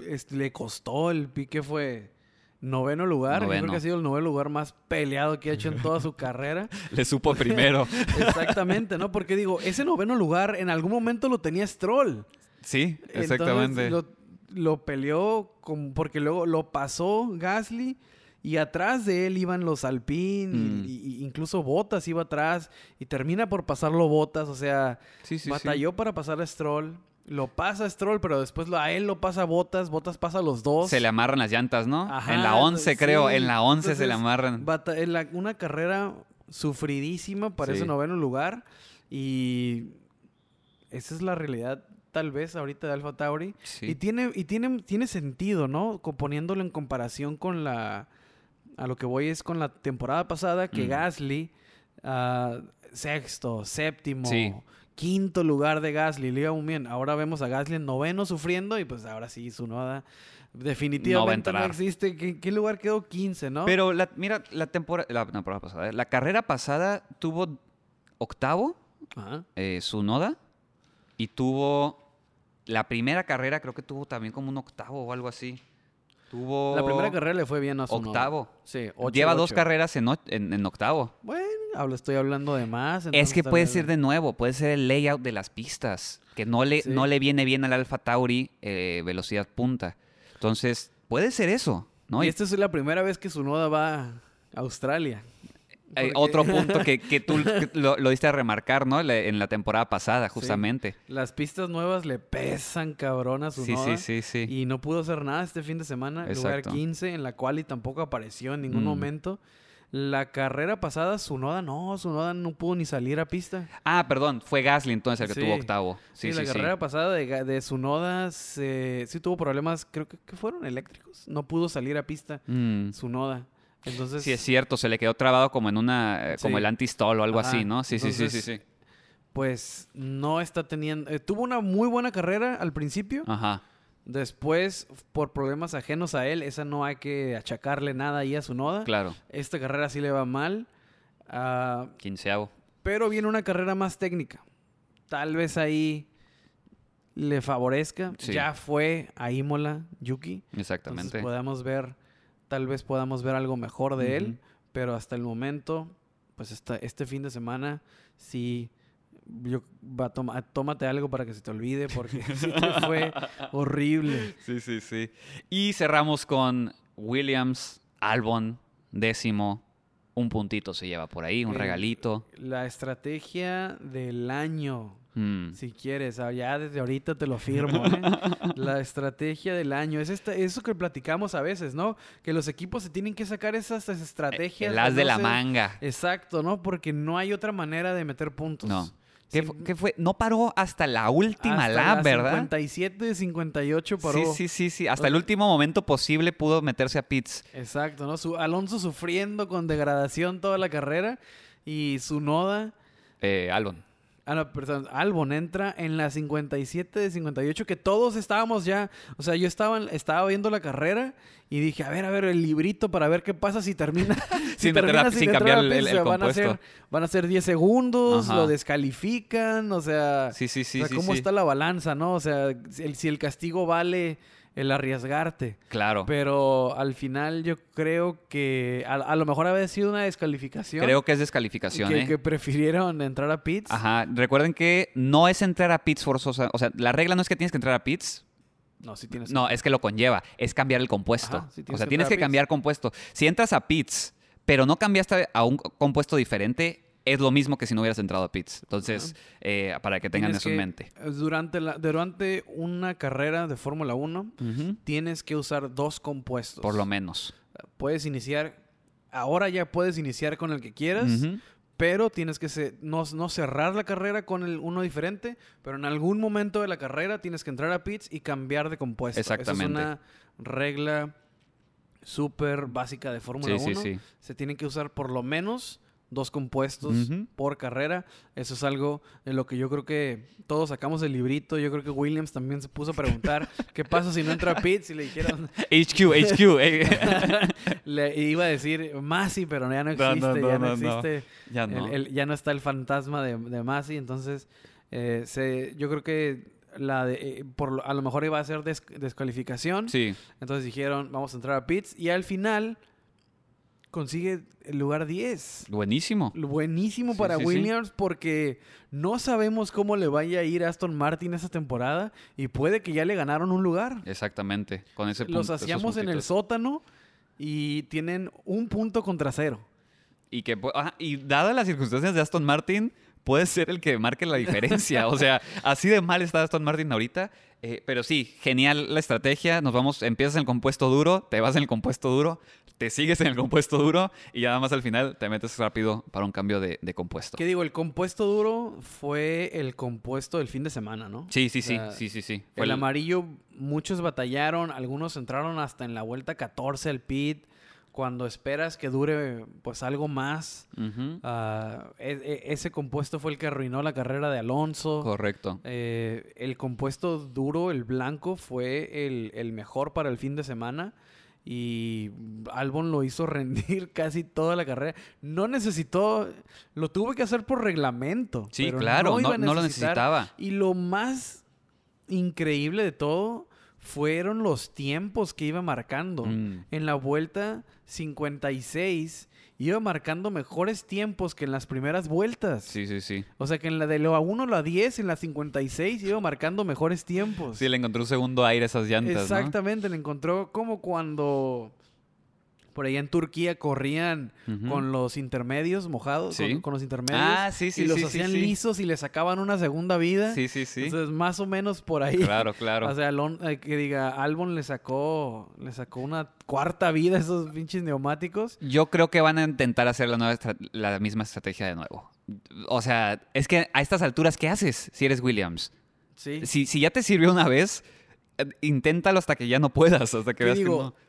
este, le costó el pique, fue noveno lugar. Yo creo que ha sido el noveno lugar más peleado que ha hecho en toda su carrera. Le supo primero. Exactamente, ¿no? Porque digo, ese noveno lugar en algún momento lo tenía Stroll. sí, Entonces, exactamente. lo, lo peleó con, porque luego lo pasó Gasly y atrás de él iban los Alpine y- Mm. y, y incluso Botas iba atrás y termina por pasarlo Botas, o sea, Sí, sí, sí. batalló para pasar a Stroll. Lo pasa Stroll, pero después a él lo pasa Botas, Botas pasa a los dos. Se le amarran las llantas, ¿no? Ajá, en la 11, creo. En la 11 se le amarran. bata- en la- una carrera sufridísima para Sí. ese noveno lugar. Y esa es la realidad, tal vez, ahorita de Alfa Tauri. Sí. Y tiene, y tiene, tiene sentido, ¿no? Poniéndolo en comparación con la. A lo que voy es con la temporada pasada, que Mm. Gasly, ah, sexto, séptimo, Sí. Quinto lugar de Gasly, le iba muy bien. Ahora vemos a Gasly en noveno sufriendo, y pues ahora sí, su noda definitivamente no, existe. ¿Qué, qué lugar quedó? 15, ¿no? Pero la, mira, la temporada, la temporada pasada, ¿eh? la carrera pasada tuvo octavo, eh, su noda, y tuvo la primera carrera, creo que tuvo también como un octavo o algo así. Tuvo La primera carrera le fue bien a su octavo. Sí, ocho, Lleva dos carreras en, en- en octavo. Bueno, hablo, estoy hablando de más. Es que puede ser de nuevo, puede ser el layout de las pistas, que no le, Sí. no le viene bien al Alfa Tauri eh, velocidad punta. Entonces, puede ser eso, ¿no? Y esta es la primera vez que su noda va a Australia. Eh, porque- otro punto que, que tú que lo, lo diste a remarcar, ¿no? Le- en la temporada pasada, justamente. Las pistas nuevas le pesan cabrón a su Sí, noda. sí, sí, sí. Y no pudo hacer nada este fin de semana. Lugar Exacto. 15, en la cual y tampoco apareció en ningún Mm. momento. La carrera pasada, su noda no, su noda no pudo ni salir a pista. Ah, perdón, fue Gasly entonces el que Sí. tuvo octavo. Sí, Sí, sí, la carrera pasada de, de Sunoda se, sí tuvo problemas, creo que, que fueron eléctricos. No pudo salir a pista Mm. Sunoda. Entonces, Sí, es cierto, se le quedó trabado como en una, eh, como el anti-stall o algo Ajá. así, ¿no? Sí, sí, sí, sí, sí. pues no está teniendo... eh, tuvo una muy buena carrera al principio. Ajá. Después, por problemas ajenos a él, esa no hay que achacarle nada ahí a Sunoda. Claro, Esta carrera sí le va mal. Ah, quinceavo. pero viene una carrera más técnica. Tal vez ahí le favorezca. Sí. Ya fue a Imola, Yuki. Exactamente. Entonces podamos ver, tal vez podamos ver algo mejor de él, pero hasta el momento, pues esta, este fin de semana, sí, yo, va, toma, tómate algo para que se te olvide, porque fue horrible. Sí, sí, sí. Y cerramos con Williams, Albon, décimo. Un puntito se lleva por ahí, un Eh, regalito. La estrategia del año, Mm. si quieres, ah, ya desde ahorita te lo firmo, ¿eh? La estrategia del año, es esta, eso que platicamos a veces, ¿no? Que los equipos se tienen que sacar esas estrategias. El as de no la sé- manga. Exacto, ¿no? Porque no hay otra manera de meter puntos. No. ¿Qué, Sí, fu- qué fue? No paró hasta la última hasta lap, la ¿verdad? 57 de 58 paró. Sí, sí, sí, sí. Hasta el último momento posible pudo meterse a pits. Exacto, ¿no? Su, Alonso sufriendo con degradación toda la carrera y su noda. Eh, Albon. Ah, no, perdón, Albon entra en la 57 de 58, que todos estábamos ya. O sea, yo estaba, estaba viendo la carrera y dije, a ver, a ver, el librito para ver qué pasa si termina. Sin la- cambiar el- el- van, a ser, van a ser 10 segundos, Ajá. lo descalifican, o sea. Sí, sí, sí, o sea, sí. ¿cómo sí. está la balanza, no? O sea, si el castigo vale el arriesgarte. Claro. Pero al final yo creo que a, a lo mejor había sido una descalificación. Creo que es descalificación, que, ¿eh? que prefirieron entrar a pits. Ajá. Recuerden que no es entrar a pits forzosa. O sea, la regla no es que tienes que entrar a pits. No, sí tienes. No, es que lo conlleva. Es cambiar el compuesto. Ajá, sí, o sea, que tienes que cambiar compuesto. Si entras a pits, pero no cambiaste a un compuesto diferente, es lo mismo que si no hubieras entrado a pits. Entonces, eh, para que tengan Tienes eso en mente. Durante, la, durante una carrera de Fórmula 1 Ujú. tienes que usar dos compuestos. Por lo menos. Puedes iniciar. Ahora ya puedes iniciar con el que quieras. Pero tienes que se- no, no cerrar la carrera con el uno diferente, pero en algún momento de la carrera tienes que entrar a pits y cambiar de compuesto. Exactamente. Esa es una regla súper básica de Fórmula Sí, 1. sí, sí. Se tienen que usar por lo menos dos compuestos por carrera. Eso es algo de lo que yo creo que todos sacamos el librito. Yo creo que Williams también se puso a preguntar qué pasa si no entra a pits y le dijeron, HQ, HQ. eh. le iba a decir Masi, pero ya no existe, no, no, ya no, existe. ya El- no. el- ya no está el fantasma de, de Masi, entonces eh, se, yo creo que la de, eh, por, a lo mejor iba a ser des- descalificación. Sí. Entonces dijeron, vamos a entrar a pits. Y al final consigue el lugar 10. Buenísimo. Buenísimo Sí, para sí, sí. Williams porque no sabemos cómo le vaya a ir a Aston Martin esa temporada y puede que ya le ganaron un lugar. Exactamente. Con ese Los punto- esos hacíamos en el sótano y tienen un punto contra cero. Y que, y dadas las circunstancias de Aston Martin, puede ser el que marque la diferencia. O sea, así de mal está Aston Martin ahorita. Eh, pero sí, genial la estrategia. Nos vamos, empiezas en el compuesto duro, te vas en el compuesto duro, te sigues en el compuesto duro y ya nada más al final te metes rápido para un cambio de, de compuesto. ¿Qué digo? El compuesto duro fue el compuesto del fin de semana, ¿no? Sí, sí, O sí, sea, sí, sí, sí. Fue El el- amarillo, muchos batallaron, algunos entraron hasta en la vuelta 14 al pit, cuando esperas que dure pues algo más. E- e- ese compuesto fue el que arruinó la carrera de Alonso. Correcto. Eh, el compuesto duro, el blanco, fue el, el mejor para el fin de semana. Y Albon lo hizo rendir casi toda la carrera. No necesitó, lo tuvo que hacer por reglamento. Sí, pero claro, iba no, lo necesitaba. Y lo más increíble de todo fueron los tiempos que iba marcando. Mm. En la vuelta 56 iba marcando mejores tiempos que en las primeras vueltas. Sí, sí, sí. O sea que en la de lo a 1 a la 10, en la 56 iba marcando mejores tiempos. Sí, le encontró un segundo aire a esas llantas, ¿no? Exactamente, le encontró como cuando por allá en Turquía corrían con los intermedios mojados, Sí. con, con los intermedios. Ah, sí, sí, Y los sí, hacían sí. lisos y le sacaban una segunda vida. Sí, sí, sí. Entonces, más o menos por ahí. Claro, claro. O sea, Alon- eh, que diga, Albon le sacó, le sacó una cuarta vida a esos pinches neumáticos. Yo creo que van a intentar hacer la, nueva estra- la misma estrategia de nuevo. O sea, es que a estas alturas, ¿qué haces si eres Williams? Sí. Si, si ya te sirvió una vez, eh, inténtalo hasta que ya no puedas, hasta que ¿Qué veas digo? que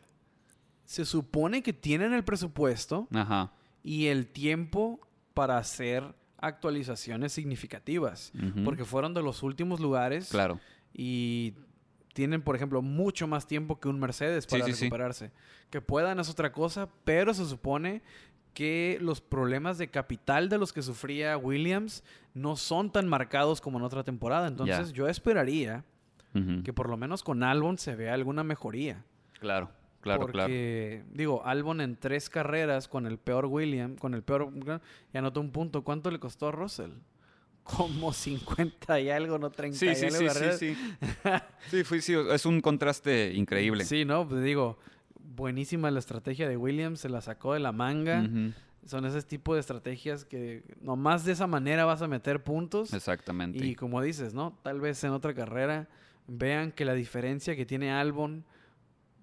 Se supone que tienen el presupuesto. Ajá. y el tiempo para hacer actualizaciones significativas. Porque fueron de los últimos lugares Claro. y tienen, por ejemplo, mucho más tiempo que un Mercedes para sí, sí. recuperarse. Que puedan es otra cosa, pero se supone que los problemas de capital de los que sufría Williams no son tan marcados como en otra temporada. Entonces yo esperaría que por lo menos con Albon se vea alguna mejoría. Claro, claro, claro. Porque, digo, Albon en tres carreras con el peor William, con el peor, y anotó un punto. ¿Cuánto le costó a Russell? Como 50 y algo, no 30 Sí, y sí, algo sí, sí, carreras. sí. Sí, fue, sí, es un contraste increíble. Sí, no, pues digo, buenísima la estrategia de Williams, se la sacó de la manga. Son ese tipo de estrategias que nomás de esa manera vas a meter puntos. Exactamente. Y como dices, ¿no? Tal vez en otra carrera vean que la diferencia que tiene Albon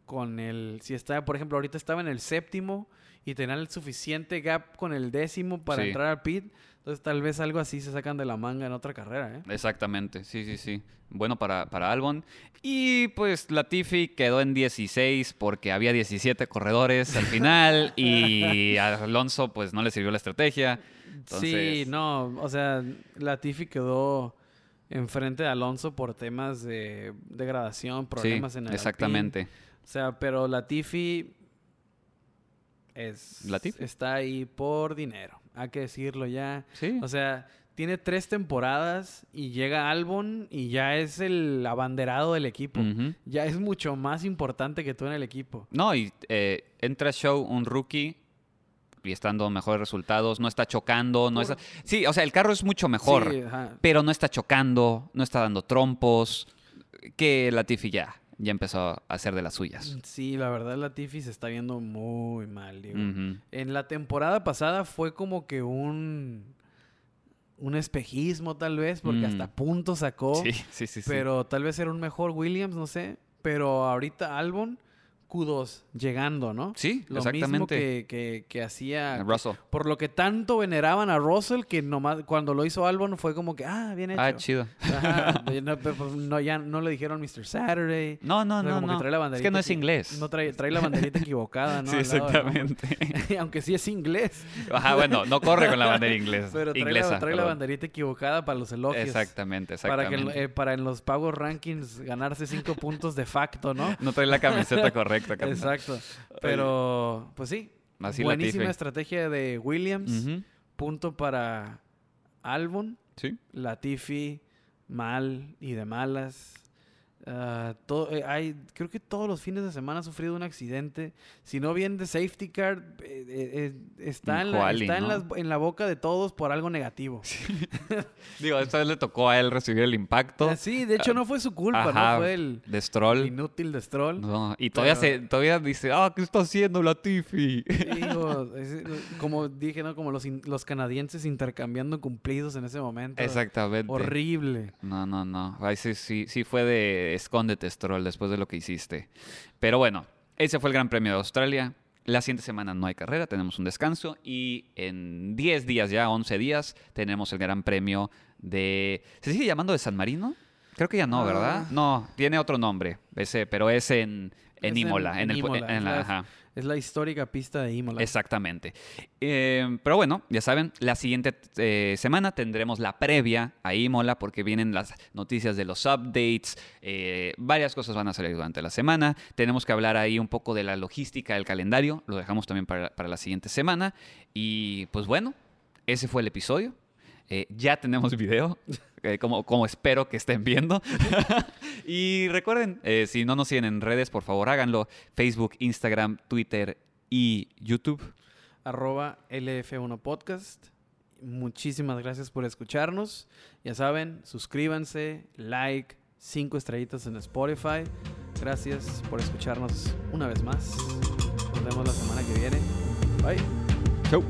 con el... Si está, por ejemplo, ahorita estaba en el séptimo y tenían el suficiente gap con el décimo para Sí. entrar al pit. Entonces tal vez algo así se sacan de la manga en otra carrera, ¿eh? Exactamente, sí, sí, sí. Bueno para, para Albon. Y pues Latifi quedó en 16 porque había 17 corredores al final y a Alonso pues no le sirvió la estrategia. Sí, no, o sea, Latifi quedó enfrente de Alonso por temas de degradación, problemas sí, en el exactamente. O sea, pero Latifi es Latifi. está ahí por dinero, hay que decirlo ya. Sí. O sea, tiene tres temporadas y llega Albon y ya es el abanderado del equipo. Ya es mucho más importante que tú en el equipo. No, y eh, entra show un rookie y está dando mejores resultados, no está chocando, no Por- está... Sí, o sea, el carro es mucho mejor, Sí, pero no está chocando, no está dando trompos, que Latifi ya, ya empezó a hacer de las suyas. Sí, la verdad Latifi se está viendo muy mal, digo. En la temporada pasada fue como que un un espejismo tal vez, porque Mm. hasta puntos sacó. Sí, sí, sí. sí. Pero tal vez era un mejor Williams, no sé. Pero ahorita Albon, Q2, llegando, ¿no? Sí, Lo mismo exactamente. que, que, que hacía... Russell. Por lo que tanto veneraban a Russell, que nomás cuando lo hizo Albon fue como que, ah, bien hecho. Ah, chido. Ajá, no, pero, pues, no, ya no le dijeron Mr. Saturday. No, no, no, que no. trae la Es que no es inglés. No trae, trae la banderita equivocada, ¿no? sí, Al lado exactamente. Aunque sí es inglés. Ajá, bueno, no corre con la bandera inglesa. Pero trae, inglesa. la, trae la banderita equivocada para los elogios. Exactamente, Para, que, exactamente. eh, para en los Power Rankings ganarse cinco puntos de facto, ¿no? No trae la camiseta correcta, carnal. Exacto. Pero, pues sí. Así buenísima estrategia de Williams. Punto para Albon. Sí. Latifi, mal y de malas. Ah, todo, eh, hay, creo que todos los fines de semana ha sufrido un accidente. Si no bien de safety car, eh, eh, está, en la, está en, las- en la boca de todos por algo negativo. Digo, esta vez le tocó a él recibir el impacto. Ah, sí, de hecho no fue su culpa, Ajá, no fue el, de Stroll. inútil de Stroll. No, y todavía, Pero- se, todavía dice, ah, ¿qué está haciendo la Tiffy? Digo, es- como dije, ¿no? Como los, in- los canadienses intercambiando cumplidos en ese momento. Exactamente. Horrible. No, no, no. Ahí sí, sí, sí fue de escóndete, Stroll, después de lo que hiciste. Pero bueno, ese fue el Gran Premio de Australia. La siguiente semana no hay carrera, tenemos un descanso. Y en 10 días ya, 11 días, tenemos el Gran Premio de... ¿Se sigue llamando de San Marino? Creo que ya no, ¿verdad? Ah. No, tiene otro nombre, ese, pero es en, en Es Imola. En, en el, Imola, la- ajá. Es la histórica pista de Imola. Exactamente. Eh, pero bueno, ya saben, la siguiente eh, semana tendremos la previa a Imola porque vienen las noticias de los updates, eh, varias cosas van a salir durante la semana. Tenemos que hablar ahí un poco de la logística del calendario, lo dejamos también para, para la siguiente semana. Y pues bueno, ese fue el episodio. Eh, ya tenemos video, eh, como, como espero que estén viendo. y recuerden, eh, si no nos siguen en redes, por favor háganlo. Facebook, Instagram, Twitter y YouTube. Arroba LF1 Podcast. Muchísimas gracias por escucharnos. Ya saben, suscríbanse, like, cinco estrellitas en Spotify. Gracias por escucharnos una vez más. Nos vemos la semana que viene. Bye. Chau.